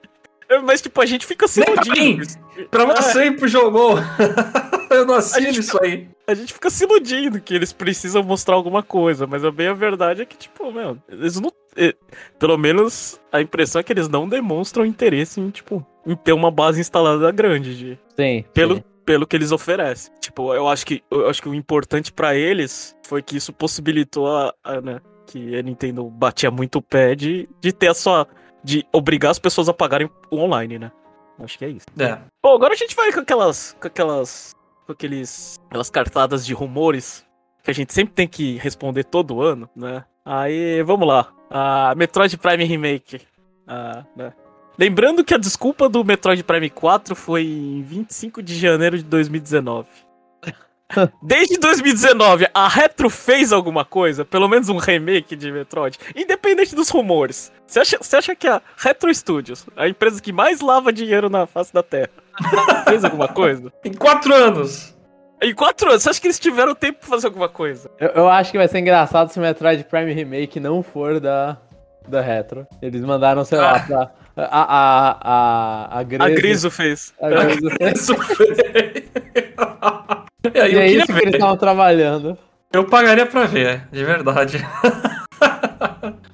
Mas, tipo, a gente fica se pra iludindo. pra É. você e pro jogou. Eu não assino isso aí. A gente fica se iludindo que eles precisam mostrar alguma coisa, mas a bem a verdade é que, tipo, meu, eles não. Pelo menos a impressão é que eles não demonstram interesse em, tipo, em ter uma base instalada grande, de, Sim. pelo, sim. Pelo que eles oferecem. Tipo, eu acho que, eu acho que o importante pra eles foi que isso possibilitou a, a, né, que a Nintendo batia muito o pé de, de ter a sua. de obrigar as pessoas a pagarem o online, né? Acho que é isso. É. Bom, agora a gente vai com aquelas. com aquelas. com aqueles. aquelas cartadas de rumores. que a gente sempre tem que responder todo ano, né? Aí, vamos lá. A Metroid Prime Remake. Ah, né? Lembrando que a desculpa do Metroid Prime 4 foi em 25 de janeiro de 2019. Desde 2019, a Retro fez alguma coisa? Pelo menos um remake de Metroid? Independente dos rumores. Você acha, você acha que a Retro Studios, a empresa que mais lava dinheiro na face da Terra, fez alguma coisa? Em quatro anos. Em quatro anos, você acha que eles tiveram tempo pra fazer alguma coisa? Eu, eu acho que vai ser engraçado se o Metroid Prime Remake não for da, da Retro. Eles mandaram, sei lá, Ah. pra. A, a, a, a, Grezzo- A Griso fez. a Grezzo fez. Isso foi. E aí, E é isso que eles ver. estavam trabalhando. Eu pagaria pra ver, de verdade.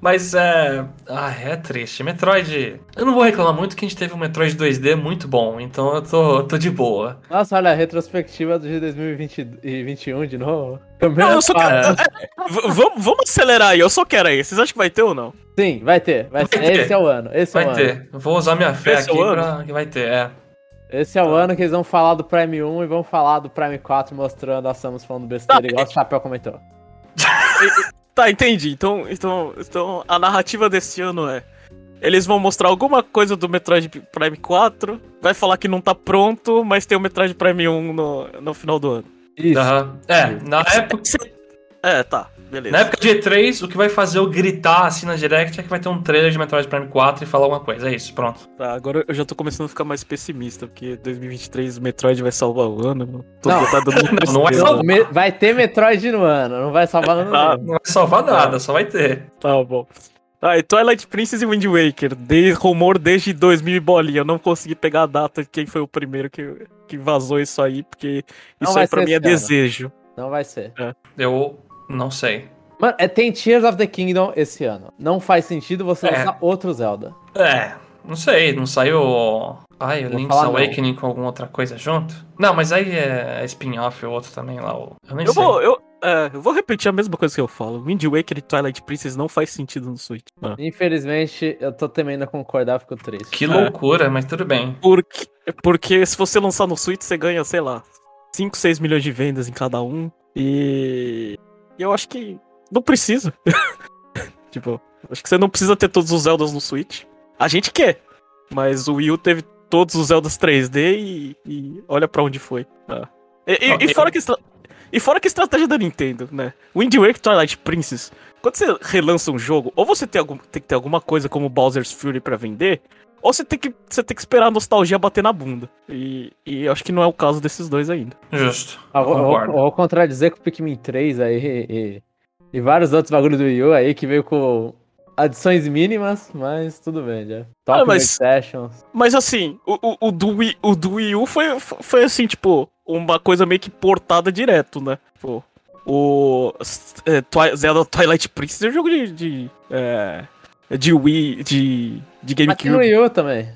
Mas é. Ah, é triste. Metroid. Eu não vou reclamar muito que a gente teve um Metroid 2D muito bom, então eu tô, tô de boa. Nossa, olha, a retrospectiva de 2021 de novo. Não, eu só quero. É. Vamos, vamos acelerar aí, eu só quero aí. Vocês acham que vai ter ou não? Sim, vai ter. Vai. Vai ter. Esse é o ano. Esse é o Vai ano. ter. Eu vou usar minha fé Esse é aqui o ano? pra que vai ter, é. Esse é o ano que eles vão falar do Prime 1 e vão falar do Prime 4 mostrando a Samus falando besteira, Tá, igual o Chapéu comentou. Tá, entendi. Então, então, então a narrativa desse ano é. Eles vão mostrar alguma coisa do Metroid Prime 4, vai falar que não tá pronto, mas tem o Metroid Prime 1 no, no final do ano. Isso. Aham. É, na época, É, tá, beleza. na época de E3, o que vai fazer eu gritar assim na Direct é que vai ter um trailer de Metroid Prime 4 e falar alguma coisa. É isso, pronto. Tá, agora eu já tô começando a ficar mais pessimista, porque 2023 o Metroid vai salvar o ano. mano. Tô Não. tá dando Não, não é tristeza. salvar. Me- Vai ter Metroid no ano, não vai salvar Ah, ano. Não vai salvar nada, só vai ter. Tá bom. Ah, e Twilight Princess e Wind Waker. De, rumor desde 2000 e bolinha. Eu não consegui pegar a data de quem foi o primeiro que, que vazou isso aí, porque Não isso vai aí pra mim é ano. desejo. Não vai ser. Eu não sei. Mano, é, tem Tears of the Kingdom esse ano. Não faz sentido você É. lançar outro Zelda. É, não sei, não saiu. Ai, o Link's falar não. Awakening com alguma outra coisa junto? Não, mas aí é spin-off o outro também lá. Eu nem Eu sei. vou, eu, é, eu vou repetir a mesma coisa que eu falo. Wind Waker e Twilight Princess não faz sentido no Switch. Ah. Infelizmente, eu tô temendo a concordar, fico triste. Que loucura, mas tudo bem. Porque, porque se você lançar no Switch, você ganha, sei lá, 5, 6 milhões de vendas em cada um. E e eu acho que não precisa. tipo, acho que você não precisa ter todos os Zeldas no Switch. A gente quer, mas o Wii U teve todos os Zeldas 3D e, e olha pra onde foi. Ah. E, e- e fora que estra- e fora que a estratégia da Nintendo, né? Wind Waker Twilight Princess, quando você relança um jogo, ou você tem, algum, tem que ter alguma coisa como Bowser's Fury pra vender, ou você tem que, você tem que esperar a nostalgia bater na bunda. E, e acho que não é o caso desses dois ainda. Justo. Vou, Concordo. vou contradizer com o Pikmin 3 aí e, e vários outros bagulhos do Wii U aí que veio com adições mínimas, mas tudo bem já. Top Ah, mas- Sessions. Mas assim, o, o, o, do, Wii, o do Wii U foi, foi assim, tipo, uma coisa meio que portada direto, né? Tipo, o é, Twi- Zelda Twilight Princess é um jogo de. de, é, de Wii. de, de Aqui no GameCube. Wii U também.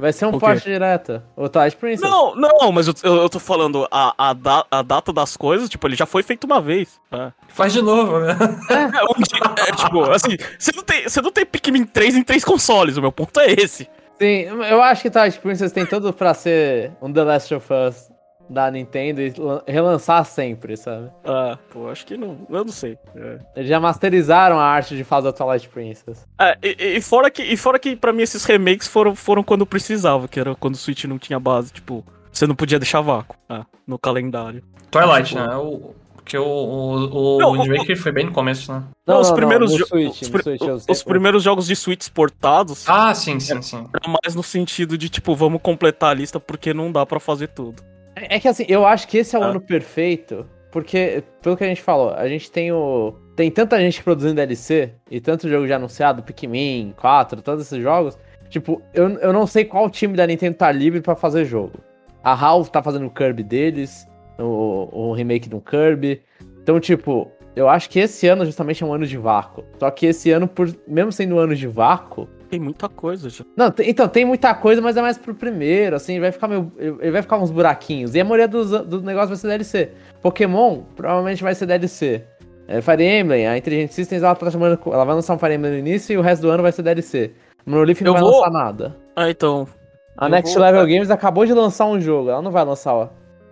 Vai ser um porte direto. O Twilight Princess. Não, não, mas eu, eu, eu tô falando a, a, da- a data das coisas, tipo, ele já foi feito uma vez. né? Faz de novo, né? É, um dia- é, tipo, assim, você não, tem, você não tem Pikmin 3 em três consoles, o meu ponto é esse. Sim, eu acho que Twilight Princess tem tudo pra ser um The Last of Us da Nintendo e lan- relançar sempre, sabe? Ah, pô, acho que não. Eu não sei. É. Eles já masterizaram a arte de fazer o Twilight Princess. É, e, e fora que, e fora que pra mim esses remakes foram, foram quando precisava, que era quando o Switch não tinha base, tipo, você não podia deixar vácuo ah, no calendário. Twilight, né? O, porque o, o, o Não, Wind o- Waker foi bem no começo, né? Não, os primeiros no jo- Switch, os, Switch, os primeiros jogos de Switch exportados Ah, sim, sim, sim. eram mais no sentido de, tipo, vamos completar a lista porque não dá pra fazer tudo. É que assim, eu acho que esse é o Ah. ano perfeito, porque, pelo que a gente falou, a gente tem o. Tem tanta gente produzindo DLC e tanto jogo já anunciado, Pikmin 4, todos esses jogos. Tipo, eu, eu não sei qual time da Nintendo tá livre pra fazer jogo. A Valve tá fazendo o Kirby deles, o, o remake do Kirby. Então, tipo, eu acho que esse ano justamente é um ano de vácuo. Só que esse ano, por mesmo sendo um ano de vácuo, Tem muita coisa já. não, então, tem muita coisa, mas é mais pro primeiro, assim, vai ficar meio. Ele vai ficar uns buraquinhos. E a maioria dos, do negócio vai ser DLC. Pokémon provavelmente vai ser DLC. É, Fire Emblem, a Intelligent Systems, ela tá chamando. Ela vai lançar um Fire Emblem no início e o resto do ano vai ser DLC. Monolith não Eu vai vou- lançar nada. Ah, então. A Next vou- Level Games acabou de lançar um jogo, ela não vai lançar o,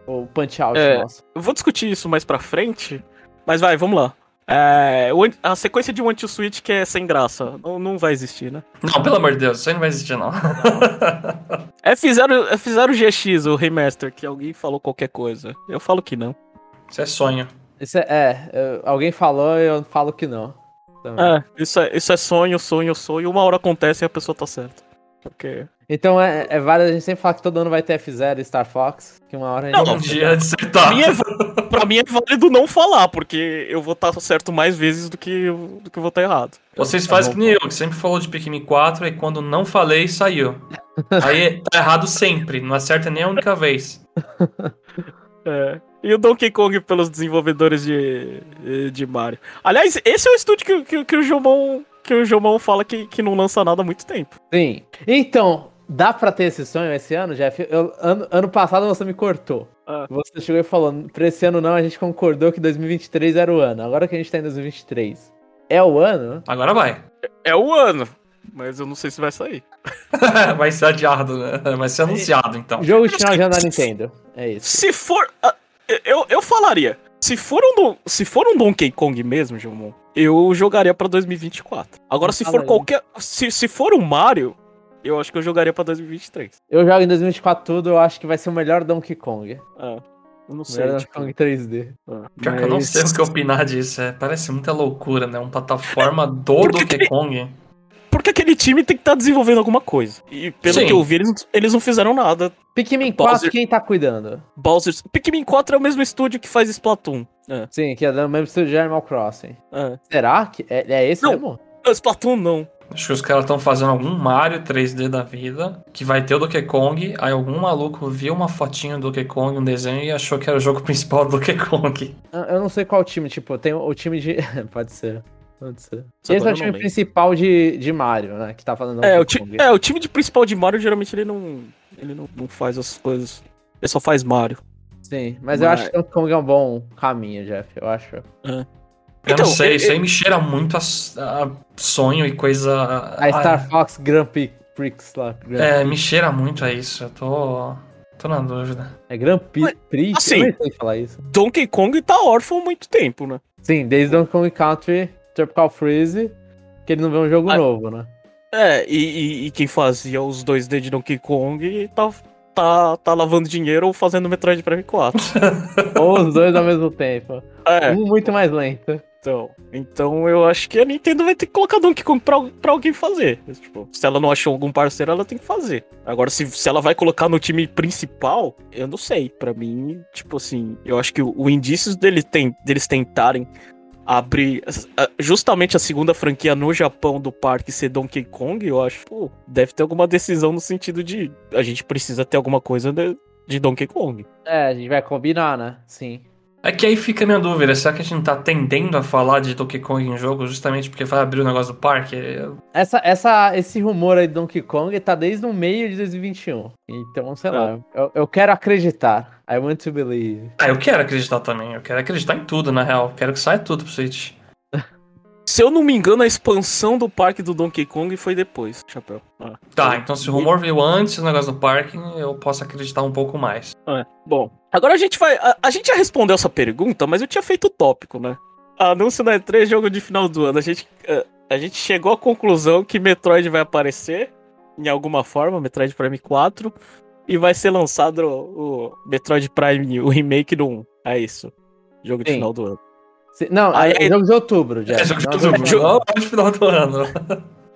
o Punch Out É. nosso. Eu vou discutir isso mais pra frente, Mas vai, vamos lá. É, a sequência de One to Switch que é sem graça. Não, não vai existir, né? Não, pelo amor de Deus, isso aí não vai existir, não. É, fizeram, é, fizeram o GX, o remaster, que alguém falou qualquer coisa. Eu falo que não. Isso é sonho. Isso é, é, eu- alguém falou e eu falo que não. Também. É, isso é, isso é sonho, sonho, sonho. Uma hora acontece e a pessoa tá certa. Porque. Então é, é válido a gente sempre falar que todo ano vai ter F0 e Star Fox, que uma hora a gente Não, Um dia de acertar. Pra mim, é, pra mim é válido não falar, porque eu vou estar certo mais vezes do que, eu- do que eu vou estar errado. Vocês fazem que nem eu, que sempre falou de Pikmin 4 e quando não falei, saiu. Aí tá errado sempre, não acerta nem a única vez. É. E o Donkey Kong pelos desenvolvedores de, de Mario. Aliás, esse é o estúdio que, que, que o Jomon. Que o Jomon fala que, que não lança nada há muito tempo. Sim. Então, dá pra ter esse sonho esse ano, Jeff? Eu- ano, ano passado você me cortou. Ah. Você chegou e falou, pra esse ano não, a gente concordou que 2023 era o ano. Agora que a gente tá em 2023. É o ano? Agora vai. É o ano. Mas eu não sei se vai sair. vai ser adiado, né? Vai ser anunciado, então. Jogo de final de ano da Nintendo. É isso. Se for. ah, Eu, eu falaria. Se for, um, se for um Donkey Kong mesmo, Jomon, eu jogaria pra 2024. Agora, se for qualquer. Se, se for um Mario, eu acho que eu jogaria pra 2023. Eu jogo em 2024 tudo, eu acho que vai ser o melhor Donkey Kong. Ah, eu não O sei. melhor tipo, Donkey Kong 3D. ah. Pior que eu não Mas- sei o que opinar disso. É, parece muita loucura, né? Uma plataforma do Donkey que- Kong. Porque aquele time tem que estar desenvolvendo alguma coisa. E pelo Sim. que eu vi, eles, eles não fizeram nada. Pikmin Bowser- 4, quem tá cuidando? Bowser. Pikmin 4 é o mesmo estúdio que faz Splatoon. É. Sim, que é do mesmo estúdio de Animal Crossing. é. Será que é, é esse Não. mesmo? Ah, Splatoon não. Acho que os caras estão fazendo algum Mario 3D da vida, que vai ter o Donkey Kong, aí algum maluco viu uma fotinho do Donkey Kong, um desenho, e achou que era o jogo principal do Donkey Kong. Eu eu não sei qual time, tipo, tem o time de. Pode ser. Pode ser. Esse é o eu time principal de, de Mario, né? Que tá fazendo É o, ti- é, o time de principal de Mario, geralmente ele não. Ele não, não faz as coisas. Ele só faz Mario. Sim, mas, eu Mas- acho que Donkey Kong é um bom caminho, Jeff. Eu acho. Eu Então, não sei, eu- isso aí me cheira muito a, a sonho e coisa. A Star Fox Grand Prix, Prix lá. Grand- É, me cheira muito a isso. Eu tô. tô na dúvida. É Grand Prix? Prix? assim- Eu falar isso. Donkey Kong tá órfão há muito tempo, né? Sim, desde Donkey Kong Country, Tropical Freeze, que ele não vê um jogo Ah. novo, né? É, e, e- e quem fazia os 2D de Donkey Kong tá, tá, tá lavando dinheiro ou fazendo Metroid Prime 4. Ou os dois ao mesmo tempo. é, Um muito mais lento. Então. Então eu acho que a Nintendo vai ter que colocar Donkey Kong pra, pra alguém fazer. Tipo, se ela não achou algum parceiro, ela tem que fazer. Agora, se, se ela vai colocar no time principal, eu não sei. Pra mim, tipo assim, eu acho que o, o indício dele tem, deles tentarem abrir justamente a segunda franquia no Japão do parque ser Donkey Kong, eu acho, pô, deve ter alguma decisão no sentido de a gente precisa ter alguma coisa de, de Donkey Kong. É, a gente vai combinar, né? Sim. É que aí fica a minha dúvida, será que a gente não tá tendendo a falar de Donkey Kong em jogo justamente porque vai abrir o negócio do parque? Essa, essa, esse rumor aí de Donkey Kong tá desde o meio de 2021. Então, sei É. lá, eu, eu quero acreditar. I want to believe. Ah, eu quero acreditar também, eu quero acreditar em tudo, na real. Quero que saia tudo pro Switch. Se eu não me engano, a expansão do parque do Donkey Kong foi depois, Chapéu. Ah. Tá, então se o rumor veio antes do negócio do parque, eu posso acreditar um pouco mais. É, bom. Agora a gente vai. A, a gente já respondeu essa pergunta, mas eu tinha feito o tópico, né? Anúncio da E3, jogo de final do ano. A gente, eh, a gente chegou à conclusão que Metroid vai aparecer em alguma forma, Metroid Prime 4, e vai ser lançado o, o Metroid Prime, o remake do 1. É isso. Jogo de Sim. final do ano. Se- não, Aí- é jogo de outubro, já. É, jogo de outubro, jogo- não é de final do ano.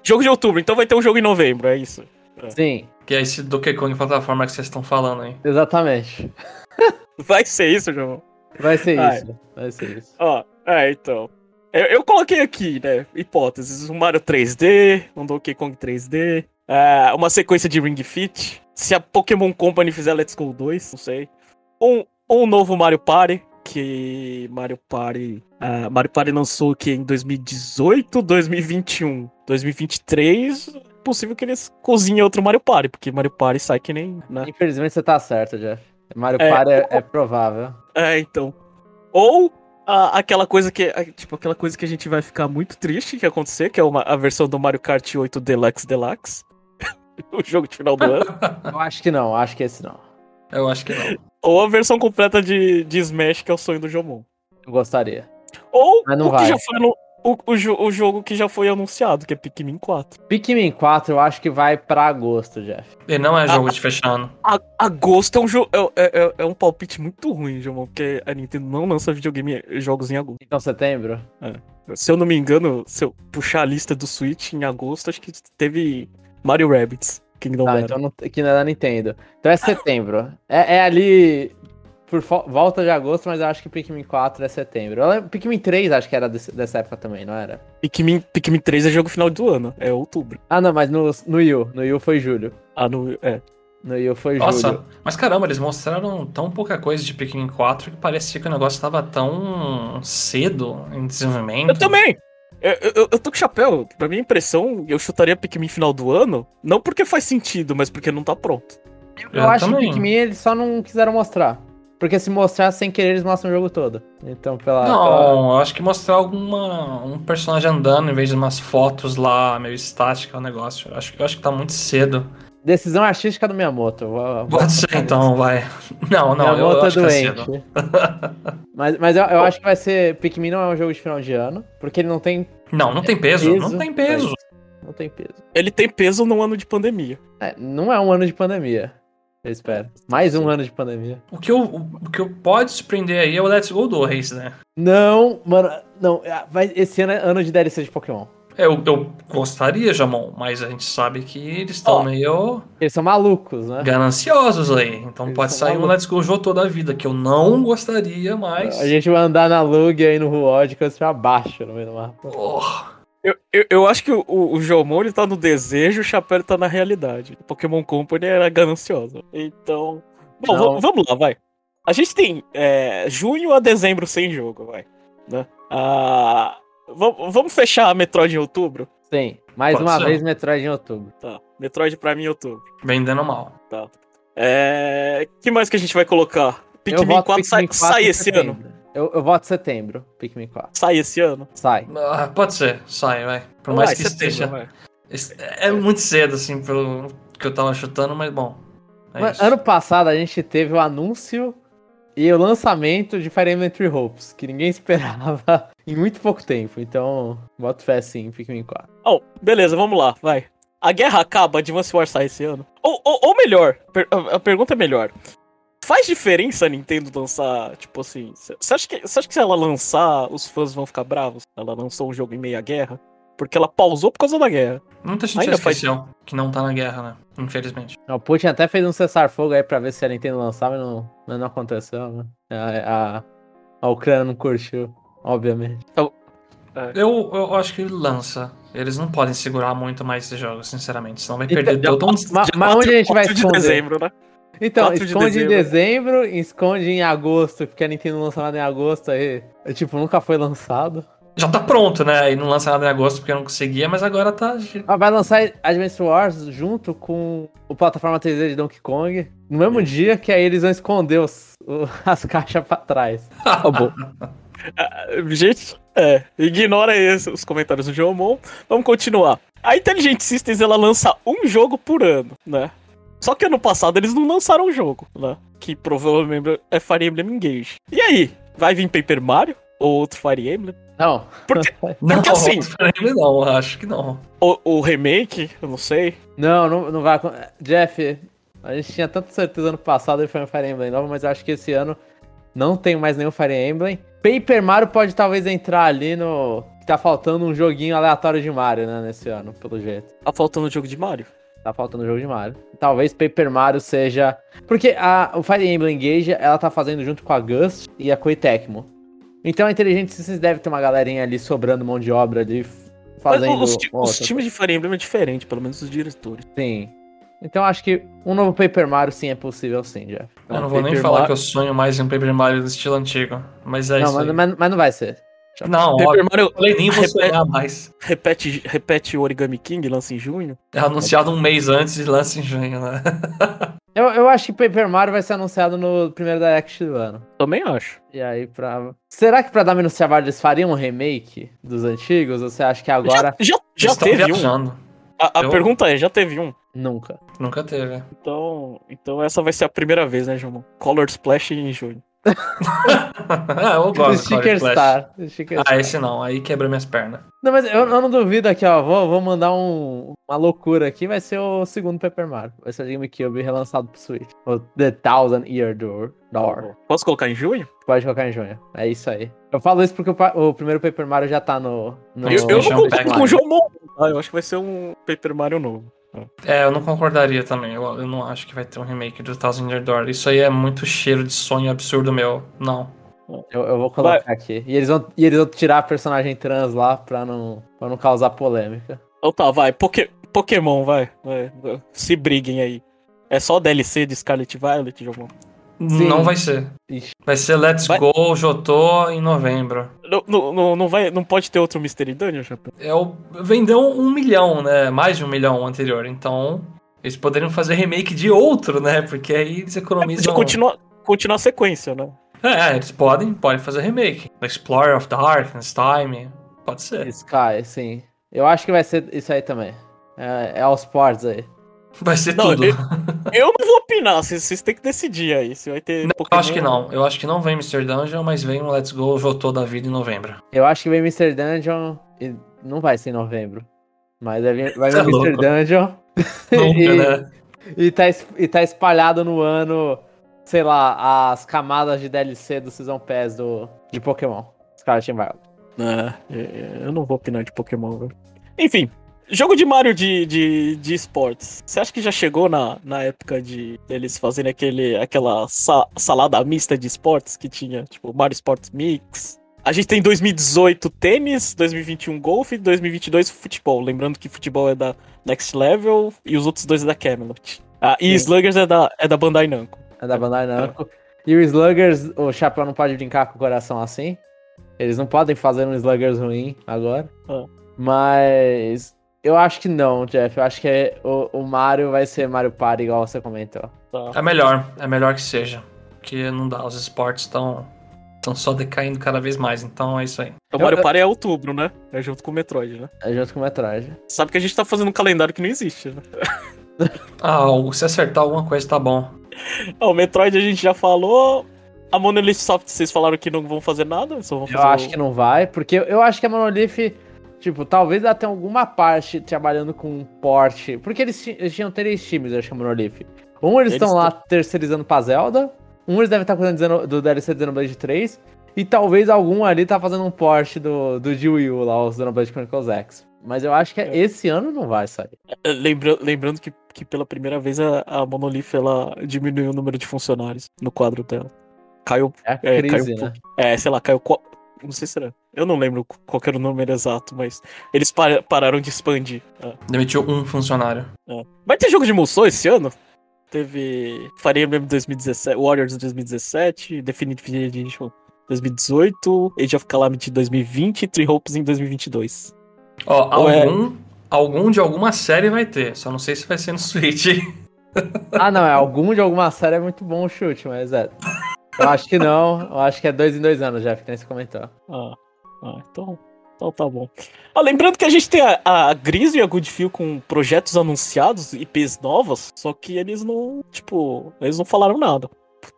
Jogo de outubro, então vai ter um jogo em novembro, é isso. Sim, Que é esse Donkey Kong plataforma que vocês estão falando aí. exatamente. Vai ser isso, João. Vai ser Vai. isso. Vai ser isso. Ó, é, então. Eu, eu coloquei aqui, né, hipóteses. Um Mario 3D, um Donkey Kong 3D, é, uma sequência de Ring Fit. Se a Pokémon Company fizer Let's Go 2, não sei. Um, um novo Mario Party, que Mario Party... ah, Mario Party lançou aqui em 2018, 2021, 2023... Possível que eles cozinhem outro Mario Party, porque Mario Party sai que nem, né? Infelizmente você tá certo, Jeff. Mario É, Party é, é provável. É, então. Ou a- aquela coisa que. a- Tipo, aquela coisa que a gente vai ficar muito triste que acontecer, que é uma, a versão do Mario Kart 8 Deluxe Deluxe. o jogo de final do ano. Eu acho que não, acho que esse não. Eu acho que não. Ou a versão completa de, de Smash, que é o sonho do Jomon. Eu gostaria. Ou Mas não o, que vai. já foi anu- o, o, o jogo que já foi anunciado, que é Pikmin 4. Pikmin 4 eu acho que vai pra agosto, Jeff. E não é jogo Ah, de fechar ano. A- agosto é um, jo- é, é- é- é um palpite muito ruim, João, porque a Nintendo não lança videogame jogos em agosto. Então setembro? Se eu não me engano, se eu puxar a lista do Switch em agosto, acho que teve Mario Rabbids, Kingdom Ah, Battle. então não, que não é da Nintendo. Então é setembro. É, é ali por volta de agosto, mas eu acho que Pikmin 4 é setembro. Lembro- Pikmin 3 acho que era desse- dessa época também, não era? Pikmin, Pikmin 3 é jogo final do ano, é outubro. Ah, não, mas no, no Wii U. No Wii U foi julho. Ah, no, é. No Wii U foi Nossa, julho. mas caramba, eles mostraram tão pouca coisa de Pikmin 4 que parecia que o negócio tava tão cedo em desenvolvimento. Eu também! Eu, eu, eu tô com chapéu. Pra minha impressão, eu chutaria Pikmin final do ano, não porque faz sentido, mas porque não tá pronto. Eu, Eu acho que também. Pikmin eles só não quiseram mostrar. Porque se mostrar sem querer, eles mostram o jogo todo. Então, pela. pela- Não, eu acho que mostrar alguma um personagem andando em vez de umas fotos lá meio estática o negócio. Eu acho, eu acho que tá muito cedo. Decisão artística do Miyamoto. Vou- vou- Pode ser então, vai. Não, não, eu, Miyamoto eu é acho que é doente. cedo. mas mas eu, eu acho que vai ser. Pikmin não é um jogo de final de ano. Porque ele não tem Não, não tem peso, peso. não tem peso. Não tem peso. Ele tem peso num ano de pandemia. É, não é um ano de pandemia. Eu espero. Mais um ano de pandemia. O que, eu, o que eu pode surpreender aí é o Let's Go 2, né? Não, mano. Não, é, vai, esse ano é ano de DLC de Pokémon. Eu, eu gostaria, Jamon, mas a gente sabe que eles estão Ó. meio Eles são malucos, né? gananciosos aí. Então Eles pode sair um malucos. Let's Go Jô toda a vida, que eu não gostaria, mas. A gente vai andar na Lug aí no Ruod com esse abaixo no meio do mapa. Oh, Eu, eu, eu acho que o, o, Jomon ele tá no desejo, o Chapéu tá na realidade. O Pokémon Company era gananciosa. Então. Bom, vamos lá, vai. A gente tem é, junho a dezembro sem jogo, vai. Né? Ah, vam- vamos fechar a Metroid em outubro? Sim, mais Pode uma ser. vez Metroid em outubro. Tá. Metroid pra mim em outubro. vendendo mal. Tá. É. que mais que a gente vai colocar? Eu Pikmin voto 4 sai, Pikmin 4 sai em esse ano? Eu, eu voto setembro, Pikmin 4. Sai esse ano? Sai. Ah, pode ser, sai, vai. Por mais Vai, que esteja. vai. É muito cedo, assim, pelo que eu tava chutando, mas bom. É Mas ano passado a gente teve o anúncio e o lançamento de Fire Emblem Three Hopes, que ninguém esperava em muito pouco tempo. Então, boto fé sim, Pikmin 4. Oh, beleza, vamos lá, vai. A guerra acaba, Advance Wars sai esse ano? Ou, ou, ou melhor, per- a pergunta é melhor. Faz diferença a Nintendo lançar, tipo assim, você acha, que- acha que se ela lançar, os fãs vão ficar bravos? Ela lançou um jogo em meia guerra? Porque ela pausou por causa da guerra. Muita gente ainda faz- esqueceu que não tá na guerra, né? Infelizmente. O Putin até fez um cessar-fogo aí pra ver se a Nintendo lançava, mas não, mas não aconteceu, né? A, a, a Ucrânia não curtiu, obviamente. Eu, eu acho que lança. Eles não podem segurar muito mais esse jogo, sinceramente. Senão vai Então, perder já- todo um. Mas, mas onde a gente vai 4 de esconder? dezembro, né? Então, 4 de esconde em dezembro. dezembro, esconde em agosto, porque a Nintendo não lança nada em agosto aí. é, Tipo, nunca foi lançado. Já tá pronto, né? E não lança nada em agosto porque eu não conseguia, mas agora tá. Ah, vai lançar Advance Wars junto com o plataforma 3D de Donkey Kong. No mesmo dia que aí eles vão esconder os- o- as caixas pra trás. Acabou. Ah, Gente, é, ignora esse, os comentários do Jomon. Vamos continuar. A Intelligent Systems, ela lança um jogo por ano, né? Só que ano passado eles não lançaram um jogo, né? Que provavelmente é Fire Emblem Engage. E aí? Vai vir Paper Mario? Ou outro Fire Emblem? Não. Porque, Não, porque assim, não, acho que não. o, o remake, eu não sei. Não, não, não vai Jeff, a gente tinha tanta certeza ano passado que foi um Fire Emblem novo, mas eu acho que esse ano não tem mais nenhum Fire Emblem. Paper Mario pode talvez entrar ali no. Tá faltando um joguinho aleatório de Mario, né, nesse ano, pelo jeito. Tá faltando o jogo de Mario. Tá faltando jogo de Mario. Talvez Paper Mario seja. Porque a, o Fire Emblem Engage ela tá fazendo junto com a Gust e a Koei Tecmo. Então a Intelligent Systems deve ter uma galerinha ali sobrando mão de obra ali, fazendo. Mas os, os times de Fire Emblem é diferente, pelo menos os diretores. Sim. Então acho que um novo Paper Mario sim é possível sim, Jeff. Eu não vou nem Paper falar Mario- que eu sonho mais em um Paper Mario do estilo antigo. Mas é não, isso. mas, aí. mas, mas não vai ser. Não, Paper óbvio, Mario eu falei nem vou repete, sonhar mais. repete, repete o Origami King, lança em junho. É anunciado um mês antes e lança em junho, né? Eu, eu acho que Paper Mario vai ser anunciado no primeiro Direct do ano. Também acho. E aí, pra. Será que pra dar menos trabalho eles fariam um remake dos antigos? Ou você acha que agora. Já, já, já teve um. viajando. A, a Eu- pergunta é, já teve um. Nunca. Nunca teve. Então, então essa vai ser a primeira vez, né, João? Color Splash em junho. Ah, eu gosto do Sticker. Star. Sticker Ah, Star. esse não, aí quebra minhas pernas. Não, mas eu, eu não duvido aqui, ó. Vou, vou mandar um- uma loucura aqui. Vai ser o segundo Paper Mario. Vai ser o GameCube relançado pro Switch. O The Thousand Year Door. Door. Posso colocar em junho? Pode colocar em junho. É isso aí. Eu falo isso porque o, o primeiro Paper Mario já tá no. no Eu, eu não concordo com o João Mon. Ah, eu acho que vai ser um Paper Mario novo. É, eu não concordaria também. Eu, eu não acho que vai ter um remake do Thousand Year Door. Isso aí é muito cheiro de sonho absurdo meu. Não. Eu, eu vou colocar aqui. E eles, vão, e eles vão tirar a personagem trans lá pra não, pra não causar polêmica. Então tá, vai. Poké- Pokémon, vai. vai. Se briguem aí. É só DLC de Scarlet Violet, João? Sim. Não vai ser. Ixi. Vai ser Let's Vai- Go Jotô em novembro. Não, não, não, vai, não pode ter outro Mystery Dungeon, Chapéu? É o... Vendeu um milhão, né? Mais de um milhão anterior. Então, eles poderiam fazer remake de outro, né? Porque aí eles economizam. continuar, continuar a sequência, né? É, eles podem, podem fazer remake. Explorer of Darkness, Time. Pode ser. Sky, sim. Eu acho que vai ser isso aí também. É, é aos ports aí. Vai ser Não, tudo. eu- Eu não vou opinar, vocês, vocês têm que decidir aí. Se vai ter Não, eu acho que não. Eu acho que não vem Mr. Dungeon, mas vem um Let's Go Jotô da vida em novembro. Eu acho que vem Mr. Dungeon e não vai ser em novembro. Mas vai vir, vai vir Tá Mr. louco. Dungeon Nunca, e, né? e, tá, e tá espalhado no ano, sei lá, as camadas de DLC do Season Pass do, de Pokémon. Scarlet and Violet. É, é, eu não vou opinar de Pokémon, velho. Enfim, jogo de Mario de, de, de esportes. Você acha que já chegou na, na época de eles fazerem aquele, aquela sa- salada mista de esportes que tinha, tipo, Mario Sports Mix? A gente tem 2018 tênis, 2021 golfe e 2022 futebol. Lembrando que futebol é da Next Level e os outros dois é da Camelot. Ah, e Sim. Sluggers é da, é da Bandai Namco. É da Bandai Namco. E o Sluggers, o Chapéu não pode brincar com o coração assim. Eles não podem fazer um Sluggers ruim agora. Ah. Mas eu acho que não, Jeff. Eu acho que é- o, o Mario vai ser Mario Party, igual você comentou. Tá. É melhor, é melhor que seja. Porque não dá, os esportes estão estão só decaindo cada vez mais, então é isso aí. O Mario eu- Party é outubro, né? É junto com o Metroid, né? É junto com o Metroid. Sabe que a gente tá fazendo um calendário que não existe, né? Ah, se acertar alguma coisa tá bom. O Metroid a gente já falou. A Monolith Soft, vocês falaram que não vão fazer nada, só vão fazer Eu acho o- que não vai, porque eu acho que a Monolith, tipo, talvez ela tenha alguma parte trabalhando com um porte. Porque eles, eles tinham três times, eu acho que a Monolith. Um eles estão lá terceirizando pra Zelda. Um eles devem estar cuidando do DLC de Xenoblade 3. E talvez algum ali tá fazendo um porte do, do de Wii U lá, o Xenoblade Chronicles X. Mas eu acho que É. esse ano não vai sair. É, Lembra- lembrando que, que pela primeira vez a, a Monolith ela diminuiu o número de funcionários no quadro dela. Caiu. É a É, crise, caiu né? É, sei lá, caiu. Não sei se era. Eu não lembro qual que era o número exato, mas eles para- pararam de expandir. É. Demitiu um funcionário. Vai ter jogo de Musou esse ano? Teve Fire Emblem 2017, Warriors 2017, Definitive Edition 2018, Age of Calamity 2020 e Three Hopes em 2022. Ó, é- algum, algum de alguma série vai ter, só não sei se vai ser no Switch. Ah, não, é algum de alguma série é muito bom o chute, mas é. Eu acho que não. Eu acho que é dois em dois anos, Jeff, que nem comentou. Ah, ah então, então tá bom. Ah, lembrando que a gente tem a, a Gris e a Goodfield com projetos anunciados, IPs novas, só que eles não, tipo, eles não falaram nada.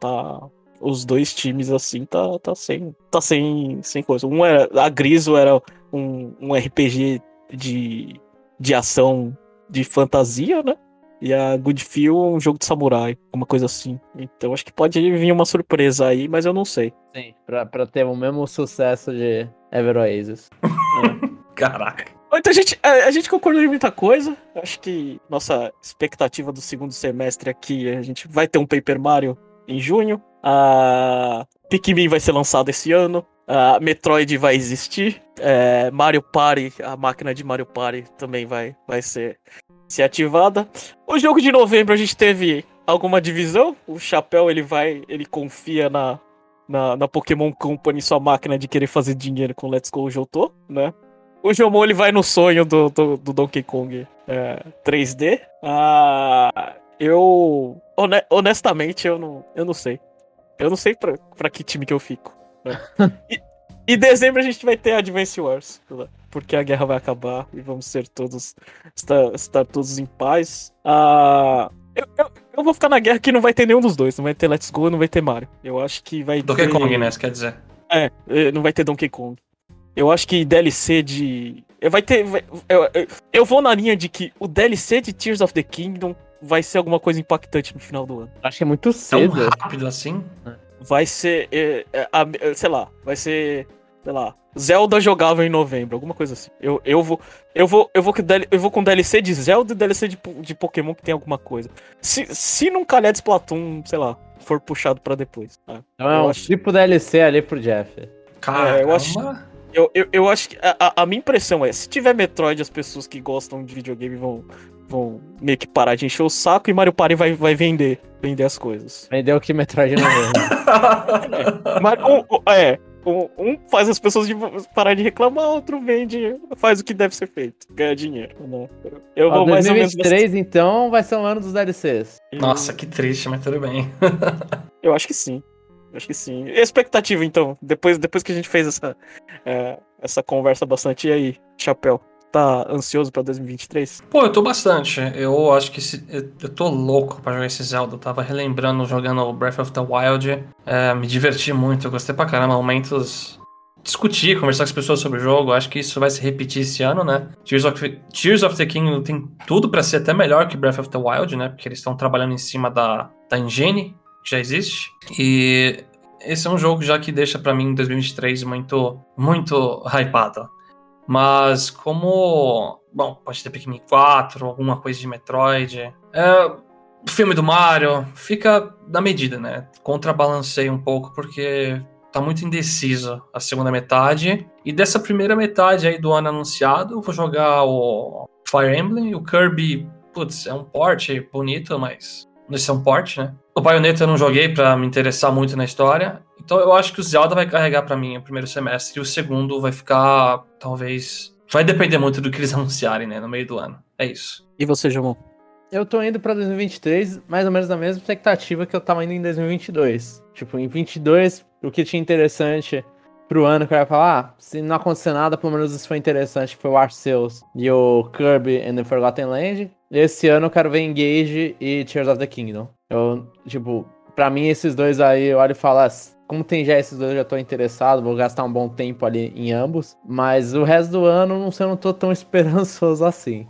Tá, os dois times assim tá, tá sem, tá sem, sem coisa. Um era, a Griso era um, um RPG de, de ação de fantasia, né? E a Goodfield um jogo de samurai, uma coisa assim. Então acho que pode vir uma surpresa aí, mas eu não sei. Sim. Pra, pra ter o mesmo sucesso de Ever Oasis. Caraca. Então a gente, a, a gente concordou em muita coisa. Acho que nossa expectativa do segundo semestre aqui, a gente vai ter um Paper Mario em junho. A Pikmin vai ser lançado esse ano. A Metroid vai existir. É, Mario Party, a máquina de Mario Party também vai, vai ser, ser ativada. O jogo de novembro a gente teve alguma divisão. O Chapéu ele vai, ele confia na, na, na Pokémon Company, sua máquina de querer fazer dinheiro com Let's Go Jotô, né? O Jomon ele vai no sonho do, do, do Donkey Kong é, 3D. Ah, eu. hone- honestamente, eu não, eu não sei. Eu não sei pra, pra que time que eu fico. né? e, em dezembro a gente vai ter Advance Wars. né? Porque a guerra vai acabar e vamos ser todos. estar, estar todos em paz. Ah, Eu, eu, eu vou ficar na guerra que não vai ter nenhum dos dois. Não vai ter Let's Go não vai ter Mario. Eu acho que vai Donkey ter... Kong, né? Você quer dizer? É, é, não vai ter Donkey Kong. Eu acho que DLC de. é, Vai ter. eu, eu- eu vou na linha de que o DLC de Tears of the Kingdom vai ser alguma coisa impactante no final do ano. Acho que é muito Tão cedo. rápido assim? Vai ser. é, é, a- é, sei lá, vai ser. Sei lá. Zelda jogável em novembro, alguma coisa assim. Eu, eu vou. Eu vou. Eu vou, eu vou com DLC de Zelda e DLC de, de Pokémon que tem alguma coisa. Se, se não calhar de Splatoon, sei lá, for puxado pra depois. É. Então é um acho- tipo DLC ali pro Jeff. Cara, É, eu acho- Eu, eu, eu acho que a, a- minha impressão é, se tiver Metroid, as pessoas que gostam de videogame vão, vão meio que parar de encher o saco e Mario Party vai, vai vender, vender as coisas. Vendeu que Metroid não vende. Mas um, um- é, um, faz as pessoas de, parar de reclamar, outro vende, faz o que deve ser feito, ganha dinheiro. Né? Eu Ó, vou mais ou menos. 2023, então, vai ser um ano dos DLCs. Nossa, que triste, mas tudo bem. Eu acho que sim. Eu Acho que sim. Expectativa, então, depois, depois que a gente fez essa, é, essa conversa bastante, e aí, Chapéu? Tá ansioso pra 2023? Pô, eu tô bastante. Eu acho que esse- eu, eu tô louco pra jogar esse Zelda. Eu tava relembrando jogando Breath of the Wild. É, me diverti muito, eu gostei pra caramba. Momentos. Discutir, conversar com as pessoas sobre o jogo. Acho que isso vai se repetir esse ano, né? Tears of, Tears of the Kingdom tem tudo pra ser até melhor que Breath of the Wild, né? Porque eles estão trabalhando em cima da, da engine que já existe. E esse é um jogo já que deixa pra mim em 2023 muito, muito hypado. Mas como. Bom, pode ter Pikmin 4, alguma coisa de Metroid. É, o filme do Mario fica na medida, né? Contrabalanceia um pouco porque tá muito indeciso a segunda metade. E dessa primeira metade aí do ano anunciado, eu vou jogar o Fire Emblem, o Kirby. Putz, é um porte bonito, mas. Esse é um porte, né? O Bayonetta eu não joguei pra me interessar muito na história. Então eu acho que o Zelda vai carregar pra mim o primeiro semestre. E o segundo vai ficar, talvez. Vai depender muito do que eles anunciarem, né? No meio do ano. É isso. E você, Jamon? Eu tô indo pra 2023, mais ou menos na mesma expectativa que eu tava indo em 2022. Tipo, em 22, o que tinha interessante pro ano que eu ia falar, ah, se não acontecer nada, pelo menos isso foi interessante, que foi o Arceus e o Kirby and the Forgotten Land. Esse ano eu quero ver Engage e Tears of the Kingdom. Eu, tipo, pra mim esses dois aí, eu olho e falo, ah, como tem já esses dois, eu já tô interessado, vou gastar um bom tempo ali em ambos. Mas o resto do ano, não sei, eu não tô tão esperançoso assim.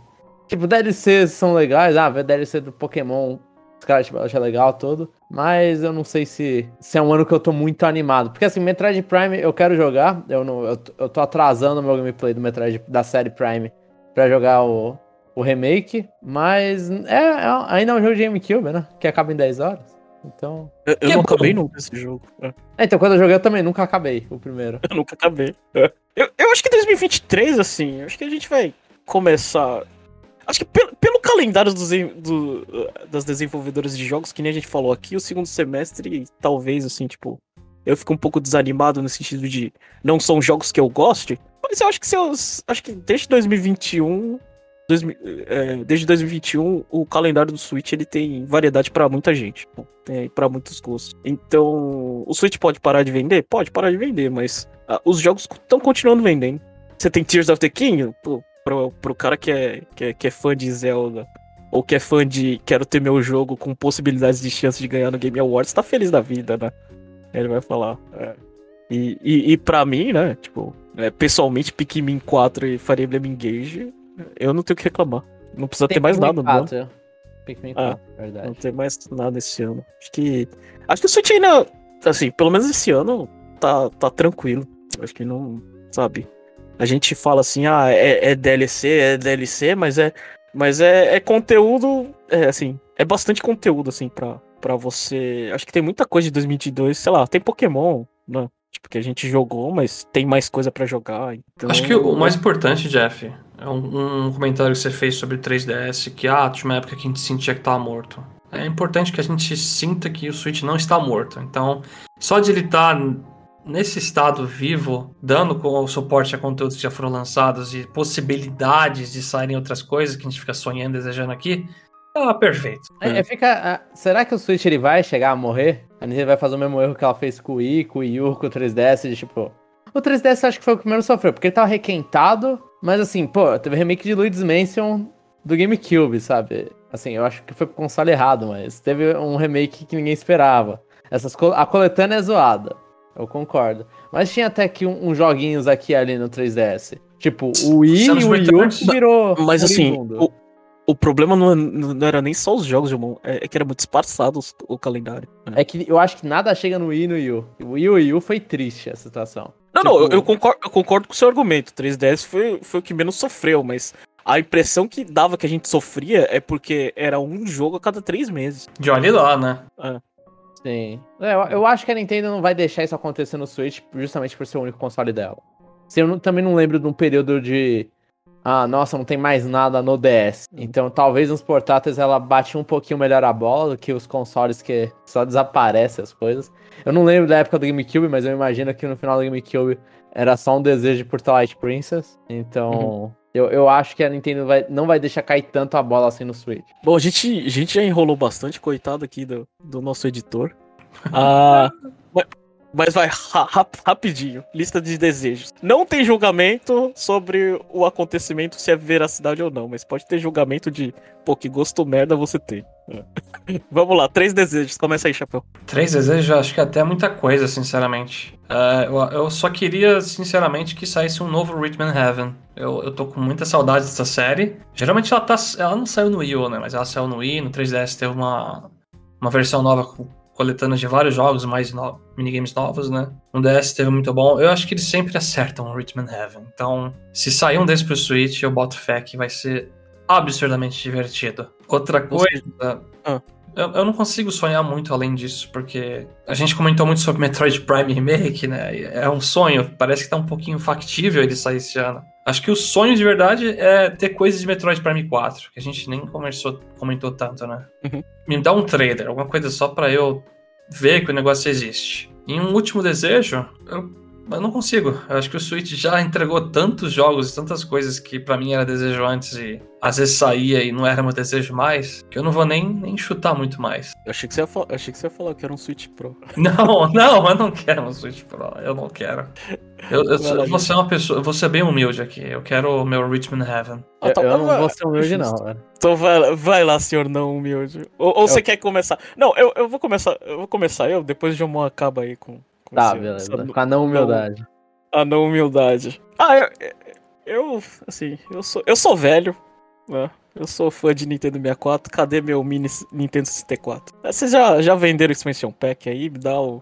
Tipo, DLCs são legais, ah, ver DLC do Pokémon, os caras tipo, acham legal todo. Mas eu não sei se, se é um ano que eu tô muito animado. Porque assim, Metroid Prime eu quero jogar, eu, não, eu, eu tô atrasando o meu gameplay do Metroid da série Prime pra jogar o, o remake. Mas é, é- ainda é um jogo de GameCube, né? Que acaba em 10 horas. Então. Eu, eu Que não acabei nunca esse jogo. É, É, então quando eu joguei eu também nunca acabei o primeiro. Eu nunca acabei. É. Eu, eu acho que 2023, assim, eu acho que a gente vai começar. Acho que pelo, pelo calendário dos, do- das desenvolvedoras de jogos, que nem a gente falou aqui, o segundo semestre, talvez, assim, tipo, eu fico um pouco desanimado no sentido de não são jogos que eu goste, mas eu acho que seus. Acho que desde 2021. 2000, é, desde 2021, o calendário do Switch ele tem variedade pra muita gente. Tem pra muitos gostos. Então, o Switch pode parar de vender? Pode parar de vender, mas ah, os jogos estão continuando vendendo. Você tem Tears of the King, pô, pro, pro cara que é, que, é, que é fã de Zelda, ou que é fã de quero ter meu jogo com possibilidades de chance de ganhar no Game Awards, tá feliz da vida, né? Ele vai falar. é. E, e, e pra mim, né, tipo, é, pessoalmente, Pikmin 4 e Fire Emblem Engage, eu não tenho o que reclamar. Não precisa ter mais nada, não. Pikmin Ah, 4, verdade. Não tem mais nada esse ano. Acho que. Acho que o Switch ainda. Assim, pelo menos esse ano tá, tá tranquilo. Acho que não. Sabe? A gente fala assim, ah, é, é DLC, é DLC, mas é. Mas é, é conteúdo. É assim. É bastante conteúdo, assim, pra, pra você. Acho que tem muita coisa de 2022. Sei lá, tem Pokémon, né? Tipo, que a gente jogou, mas tem mais coisa pra jogar. Então... Acho que o mais importante, Jeff, é um, um comentário que você fez sobre o 3DS, que ah, tinha uma época que a gente sentia que tava morto. É importante que a gente sinta que o Switch não está morto. Então, só de ele estar nesse estado vivo, dando com o suporte a conteúdos que já foram lançados e possibilidades de saírem outras coisas que a gente fica sonhando, desejando aqui, tá perfeito. É, é, fica, ah, será que o Switch ele vai chegar a morrer? A Nintendo vai fazer o mesmo erro que ela fez com o Wii, com o Wii com o 3DS, de tipo... O 3DS acho que foi o que primeiro sofreu, porque ele tava requentado, mas assim, pô, teve remake de Luigi's Mansion do GameCube, sabe? Assim, eu acho que foi pro console errado, mas teve um remake que ninguém esperava. Essas co a coletânea é zoada. Eu concordo. Mas tinha até que uns um, joguinhos aqui ali no 3DS. Tipo, o Wii e o Wii U virou. Mas assim, o, o problema não, não, era nem só os jogos, irmão. É, é que era muito disfarçado o calendário. Né? É que eu acho que nada chega no Wii e no Wii U. O Wii e o Wii U foi triste a situação. Não, tipo... não, eu, eu, concordo, eu concordo com o seu argumento. O 3DS foi, foi o que menos sofreu, mas a impressão que dava que a gente sofria é porque era um jogo a cada três meses. De olha lá, né? É. Sim. É, eu, eu acho que a Nintendo não vai deixar isso acontecer no Switch justamente por ser o único console dela. Eu não, também não lembro de um período de. Ah, nossa, não tem mais nada no DS. Então talvez nos portáteis ela bate um pouquinho melhor a bola do que os consoles que só desaparecem as coisas. Eu não lembro da época do GameCube, mas eu imagino que no final do GameCube era só um desejo por Twilight Princess. Então. Uhum. Eu, eu acho que a Nintendo vai, não vai deixar cair tanto a bola assim no Switch. Bom, a gente, a gente já enrolou bastante, coitado aqui do, do nosso editor. Ah, mas, vai ra rapidinho. Lista de desejos. Não tem julgamento sobre o acontecimento, se é veracidade ou não, mas pode ter julgamento de, pô, que gosto merda você tem. É. Vamos lá, três desejos. Começa aí, Chapéu. Três desejos, acho que é até muita coisa, sinceramente. Uh, eu, eu, só queria, sinceramente, que saísse um novo Rhythm Heaven. Eu, eu tô com muita saudade dessa série. Geralmente ela, tá, ela não saiu no Wii U, né? Mas ela saiu no Wii, no 3DS teve uma, uma versão nova com coletâneas de vários jogos, mais no, minigames novos, né? No DS teve muito bom. Eu acho que eles sempre acertam o Rhythm Heaven. Então, se sair um desses pro Switch, eu boto fé que vai ser absurdamente divertido. Outra coisa. Ah. Eu, eu, não consigo sonhar muito além disso, porque a gente comentou muito sobre Metroid Prime Remake, né? É um sonho, parece que tá um pouquinho factível ele sair esse ano. Acho que o sonho de verdade é ter coisas de Metroid Prime 4, que a gente nem conversou, comentou tanto, né? Uhum. Me dá um trailer, alguma coisa só para eu ver que o negócio existe. E um último desejo, eu mas não consigo. Eu acho que o Switch já entregou tantos jogos e tantas coisas que para mim era desejo antes e às vezes saía e não era meu desejo mais, que eu não vou nem, nem chutar muito mais. Eu achei que, você ia achei que você ia falar que era um Switch Pro. Não, não, eu não quero um Switch Pro. Eu não quero. Eu, eu, eu vou ser uma pessoa, eu vou ser bem humilde aqui. Eu quero o meu Richmond Heaven. Ah, tá, eu, eu não vou ser humilde, não, velho. Então vai, vai lá, senhor não humilde. Ou, ou você quer começar? Não, eu, eu vou começar. Eu vou começar eu, depois o Jomon acaba aí com. Tá, beleza. Com a não humildade. A não humildade. Ah, eu, eu. Assim, eu sou, eu sou velho, né? Eu sou fã de Nintendo 64. Cadê meu mini Nintendo 64? É, vocês já, já venderam o Expansion Pack aí? Me dá o,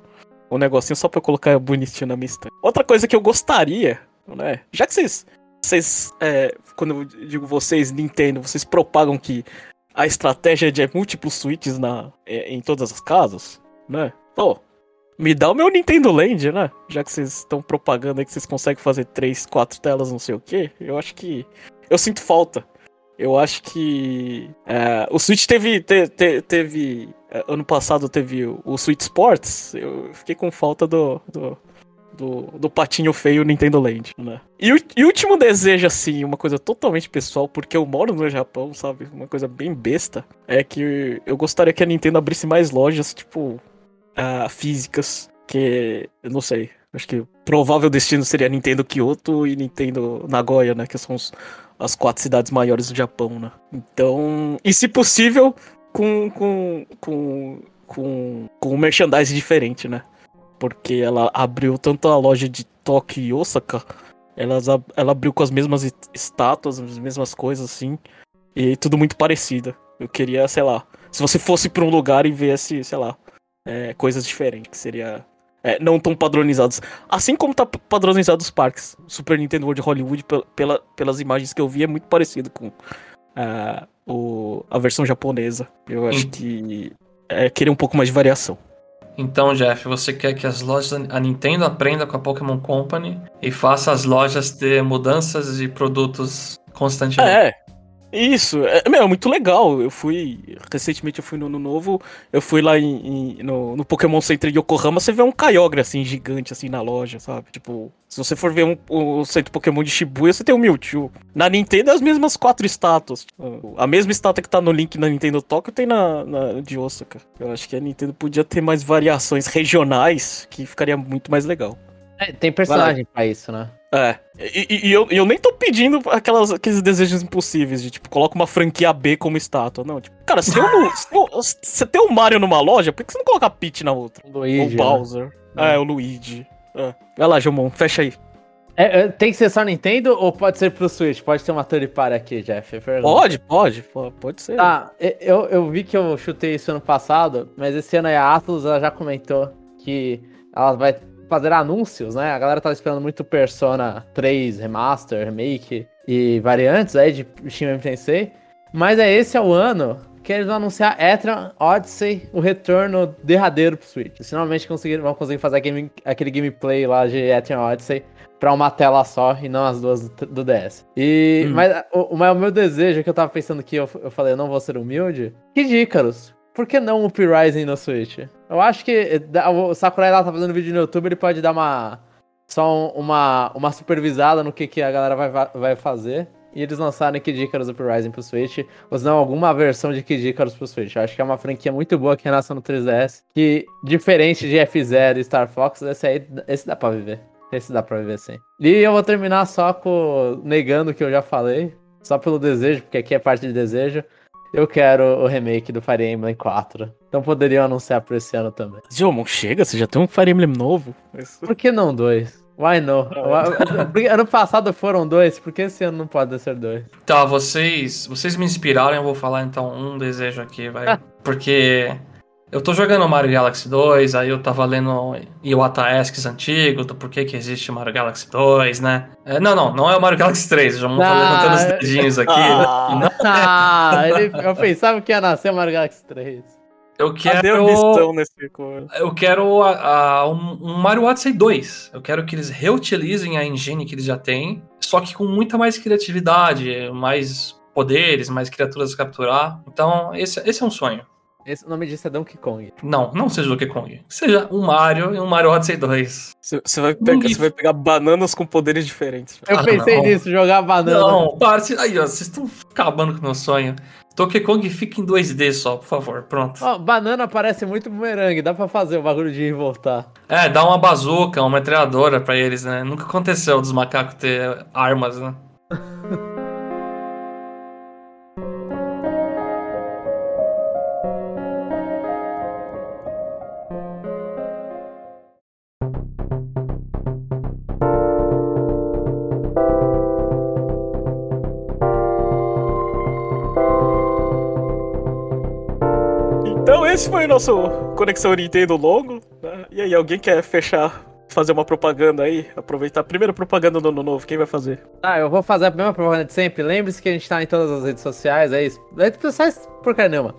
o negocinho só pra eu colocar bonitinho na minha estante. Outra coisa que eu gostaria, né? Já que vocês. Vocês. É, quando eu digo vocês, Nintendo, vocês propagam que a estratégia de múltiplos switches na, é, em todas as casas, né? Pô, me dá o meu Nintendo Land, né? Já que vocês estão propagando aí que vocês conseguem fazer três, quatro telas, não sei o que. Eu acho que. Eu sinto falta. Eu acho que. É, o Switch teve. Te, te, teve. É, ano passado teve o, o Switch Sports. Eu fiquei com falta do. do do, do patinho feio Nintendo Land, né? E o e último desejo, assim, uma coisa totalmente pessoal, porque eu moro no Japão, sabe? Uma coisa bem besta, é que eu gostaria que a Nintendo abrisse mais lojas, tipo, uh, físicas, que eu não sei. Acho que o provável destino seria Nintendo Kyoto e Nintendo Nagoya, né? Que são os, as quatro cidades maiores do Japão, né? Então, e se possível, com, com, com, com, com um merchandising diferente, né? Porque ela abriu tanto a loja de Tóquio e Osaka, ela, ela abriu com as mesmas estátuas, as mesmas coisas, assim, e tudo muito parecido. Eu queria, sei lá, se você fosse para um lugar e viesse, sei lá, é, coisas diferentes, que seria é, não tão padronizados. Assim como tá padronizado os parques. Super Nintendo World Hollywood, pela, pelas imagens que eu vi, é muito parecido com uh, o, a versão japonesa. Eu acho que é querer um pouco mais de variação. Então, Jeff, você quer que as lojas, a Nintendo aprenda com a Pokémon Company e faça as lojas ter mudanças de produtos constantemente? É, isso, é, meu, é muito legal. Eu fui. Recentemente eu fui no Ano Novo, eu fui lá em, em no, no, Pokémon Center de Yokohama, você vê um Kyogre assim, gigante, assim, na loja, sabe? Tipo, se você for ver um, o centro Pokémon de Shibuya, você tem o Mewtwo. Na Nintendo é as mesmas quatro estátuas. A mesma estátua que tá no link na Nintendo Tokyo tem na, na de Osaka. Eu acho que a Nintendo podia ter mais variações regionais, que ficaria muito mais legal. É, tem personagem para isso, né? É. E, e- e eu, eu nem tô pedindo aquelas, aqueles desejos impossíveis de, tipo, coloca uma franquia B como estátua. Não, tipo, cara, se, tem um- se você tem um Mario numa loja, por que você não coloca a Peach na outra? Luigi. Ou Bowser. É, o Luigi. É. Vai lá, Jomon, fecha aí. É, é, tem que ser só Nintendo ou pode ser pro Switch? Pode ter uma third party aqui, Jeff. Pergunta. Pode, pode, pode, ser. Tá, eu, eu vi que eu chutei isso ano passado, mas esse ano aí a Atlus ela já comentou que ela vai fazer anúncios, né? A galera tava esperando muito Persona 3 Remaster, Remake e variantes aí de Shin Megami Tensei. Mas é esse é o ano que eles vão anunciar Etrian Odyssey, o retorno derradeiro pro Switch. Eles finalmente conseguiram, vão conseguir fazer game- aquele gameplay lá de Etrian Odyssey pra uma tela só e não as duas do, do DS. E, Hum. Mas o, o meu- o meu desejo que eu tava pensando que eu, eu falei, eu não vou ser humilde. Que Dícaros? Por que não o P-Rising no Switch? Eu acho que eh, o Sakurai lá tá fazendo vídeo no YouTube, ele pode dar uma. Só um- uma, uma supervisada no que, que a galera vai, va- vai fazer. E eles lançarem Kid Icarus Up Rising pro Switch, ou se não, alguma versão de Kid Icarus pro Switch. Eu acho que é uma franquia muito boa que nasceu no 3DS. Que, diferente de F0 e Star Fox, esse aí esse dá pra viver. Esse dá pra viver sim. E eu vou terminar só com negando o que eu já falei. Só pelo desejo, porque aqui é parte de desejo. Eu quero o remake do Fire Emblem 4. Então poderiam anunciar pra esse ano também. Jomon, chega, você já tem um Fire Emblem novo. Isso- Por que não dois? Why no? Porque ano passado foram dois, por que esse ano não pode ser dois? Tá, vocês, vocês me inspiraram, eu vou falar então um desejo aqui, vai. Porque eu tô jogando Mario Galaxy 2, aí eu tava lendo Iwata Asks antigo, do porquê que existe o Mario Galaxy 2, né? É, não, não, não é o Mario Galaxy 3, já vou Ah, levantando os é. dedinhos aqui. Ah. Não, Ah, ele- eu pensava que ia nascer o Mario Galaxy 3. eu quero. missão nesse coisa? Eu quero a- a- um, um Mario Odyssey 2. Eu quero que eles reutilizem a engine que eles já têm, só que com muita mais criatividade, mais poderes, mais criaturas a capturar. Então, esse, esse é um sonho. Esse, o nome disso é Donkey Kong. Não, não seja o Donkey Kong. Seja um Mario e um Mario Odyssey 2. Você vai, pegar, você vai pegar bananas com poderes diferentes. Eu Ah, pensei não. nisso, jogar banana. Não, para. cê- Aí, ó, vocês estão acabando com o meu sonho. Donkey Kong fica em 2D só, por favor. Pronto. Ó, banana parece muito bumerangue, dá pra fazer o bagulho de ir e voltar. É, dá uma bazuca, uma metralhadora pra eles, né? Nunca aconteceu dos macacos ter armas, né? esse foi o nosso Conexão Nintendo longo. né? E aí, alguém quer fechar, fazer uma propaganda aí? Aproveitar a primeira propaganda do ano novo, quem vai fazer? Tá, eu vou fazer a mesma propaganda de sempre. Lembre-se que a gente tá em todas as redes sociais, é isso. Redes sociais, porcaria nenhuma.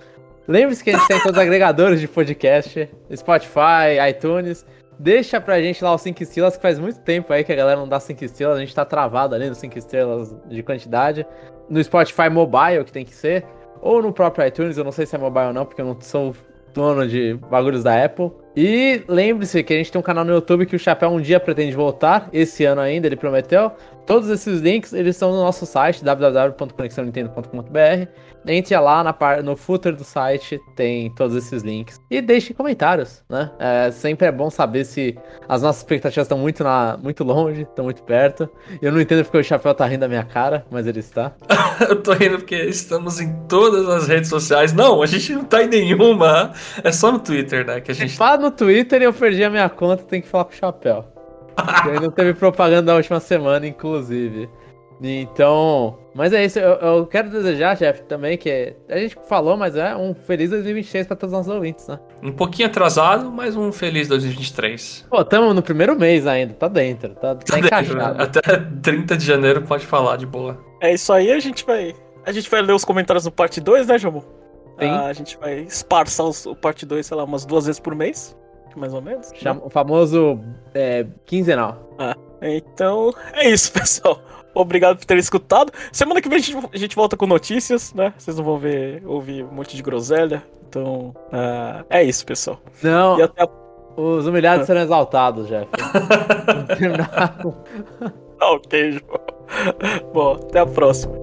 Lembre-se que a gente tá em todos os agregadores de podcast, Spotify, iTunes. Deixa pra gente lá os 5 estrelas, que faz muito tempo aí que a galera não dá 5 estrelas, a gente tá travado ali nos 5 estrelas de quantidade. No Spotify Mobile, que tem que ser. Ou no próprio iTunes, eu não sei se é mobile ou não, porque eu não sou dono de bagulhos da Apple. E lembre-se que a gente tem um canal no YouTube que o Chapéu um dia pretende voltar, esse ano ainda, ele prometeu. Todos esses links, eles estão no nosso site, www.conexãonintendo.com.br. Entre lá na par... no footer do site, tem todos esses links. E deixe comentários, né? É, sempre é bom saber se as nossas expectativas estão muito, na... muito longe, estão muito perto. Eu não entendo porque o Chapéu tá rindo da minha cara, mas ele está. Eu tô rindo porque estamos em todas as redes sociais. Não, a gente não tá em nenhuma. É só no Twitter, né? Que a gente Fala no Twitter e eu perdi a minha conta, tem que falar com o Chapéu. E aí não teve propaganda da última semana, inclusive. Então. Mas é isso, eu, eu quero desejar, Jeff, também, que a gente falou, mas é um feliz 2023 pra todos os nossos ouvintes, né? um pouquinho atrasado, mas um feliz 2023. Pô, tamo no primeiro mês ainda, tá dentro, tá, tá encaixado. Até 30 de janeiro pode falar de boa. É isso aí, a gente vai. A gente vai ler os comentários do parte 2, né, Jomo? Sim. Ah, a gente vai esparçar os- o parte 2, sei lá, umas duas vezes por mês. Mais ou menos. Chama- o famoso é, quinzenal. Então, é isso, pessoal. Obrigado por terem escutado. Semana que vem a gente, a gente volta com notícias, né? Vocês não vão ver, ouvir um monte de groselha. Então, ah, é isso, pessoal. Não, E até a... os humilhados serão exaltados, Jeff. Com Ok, João. Bom, até a próxima.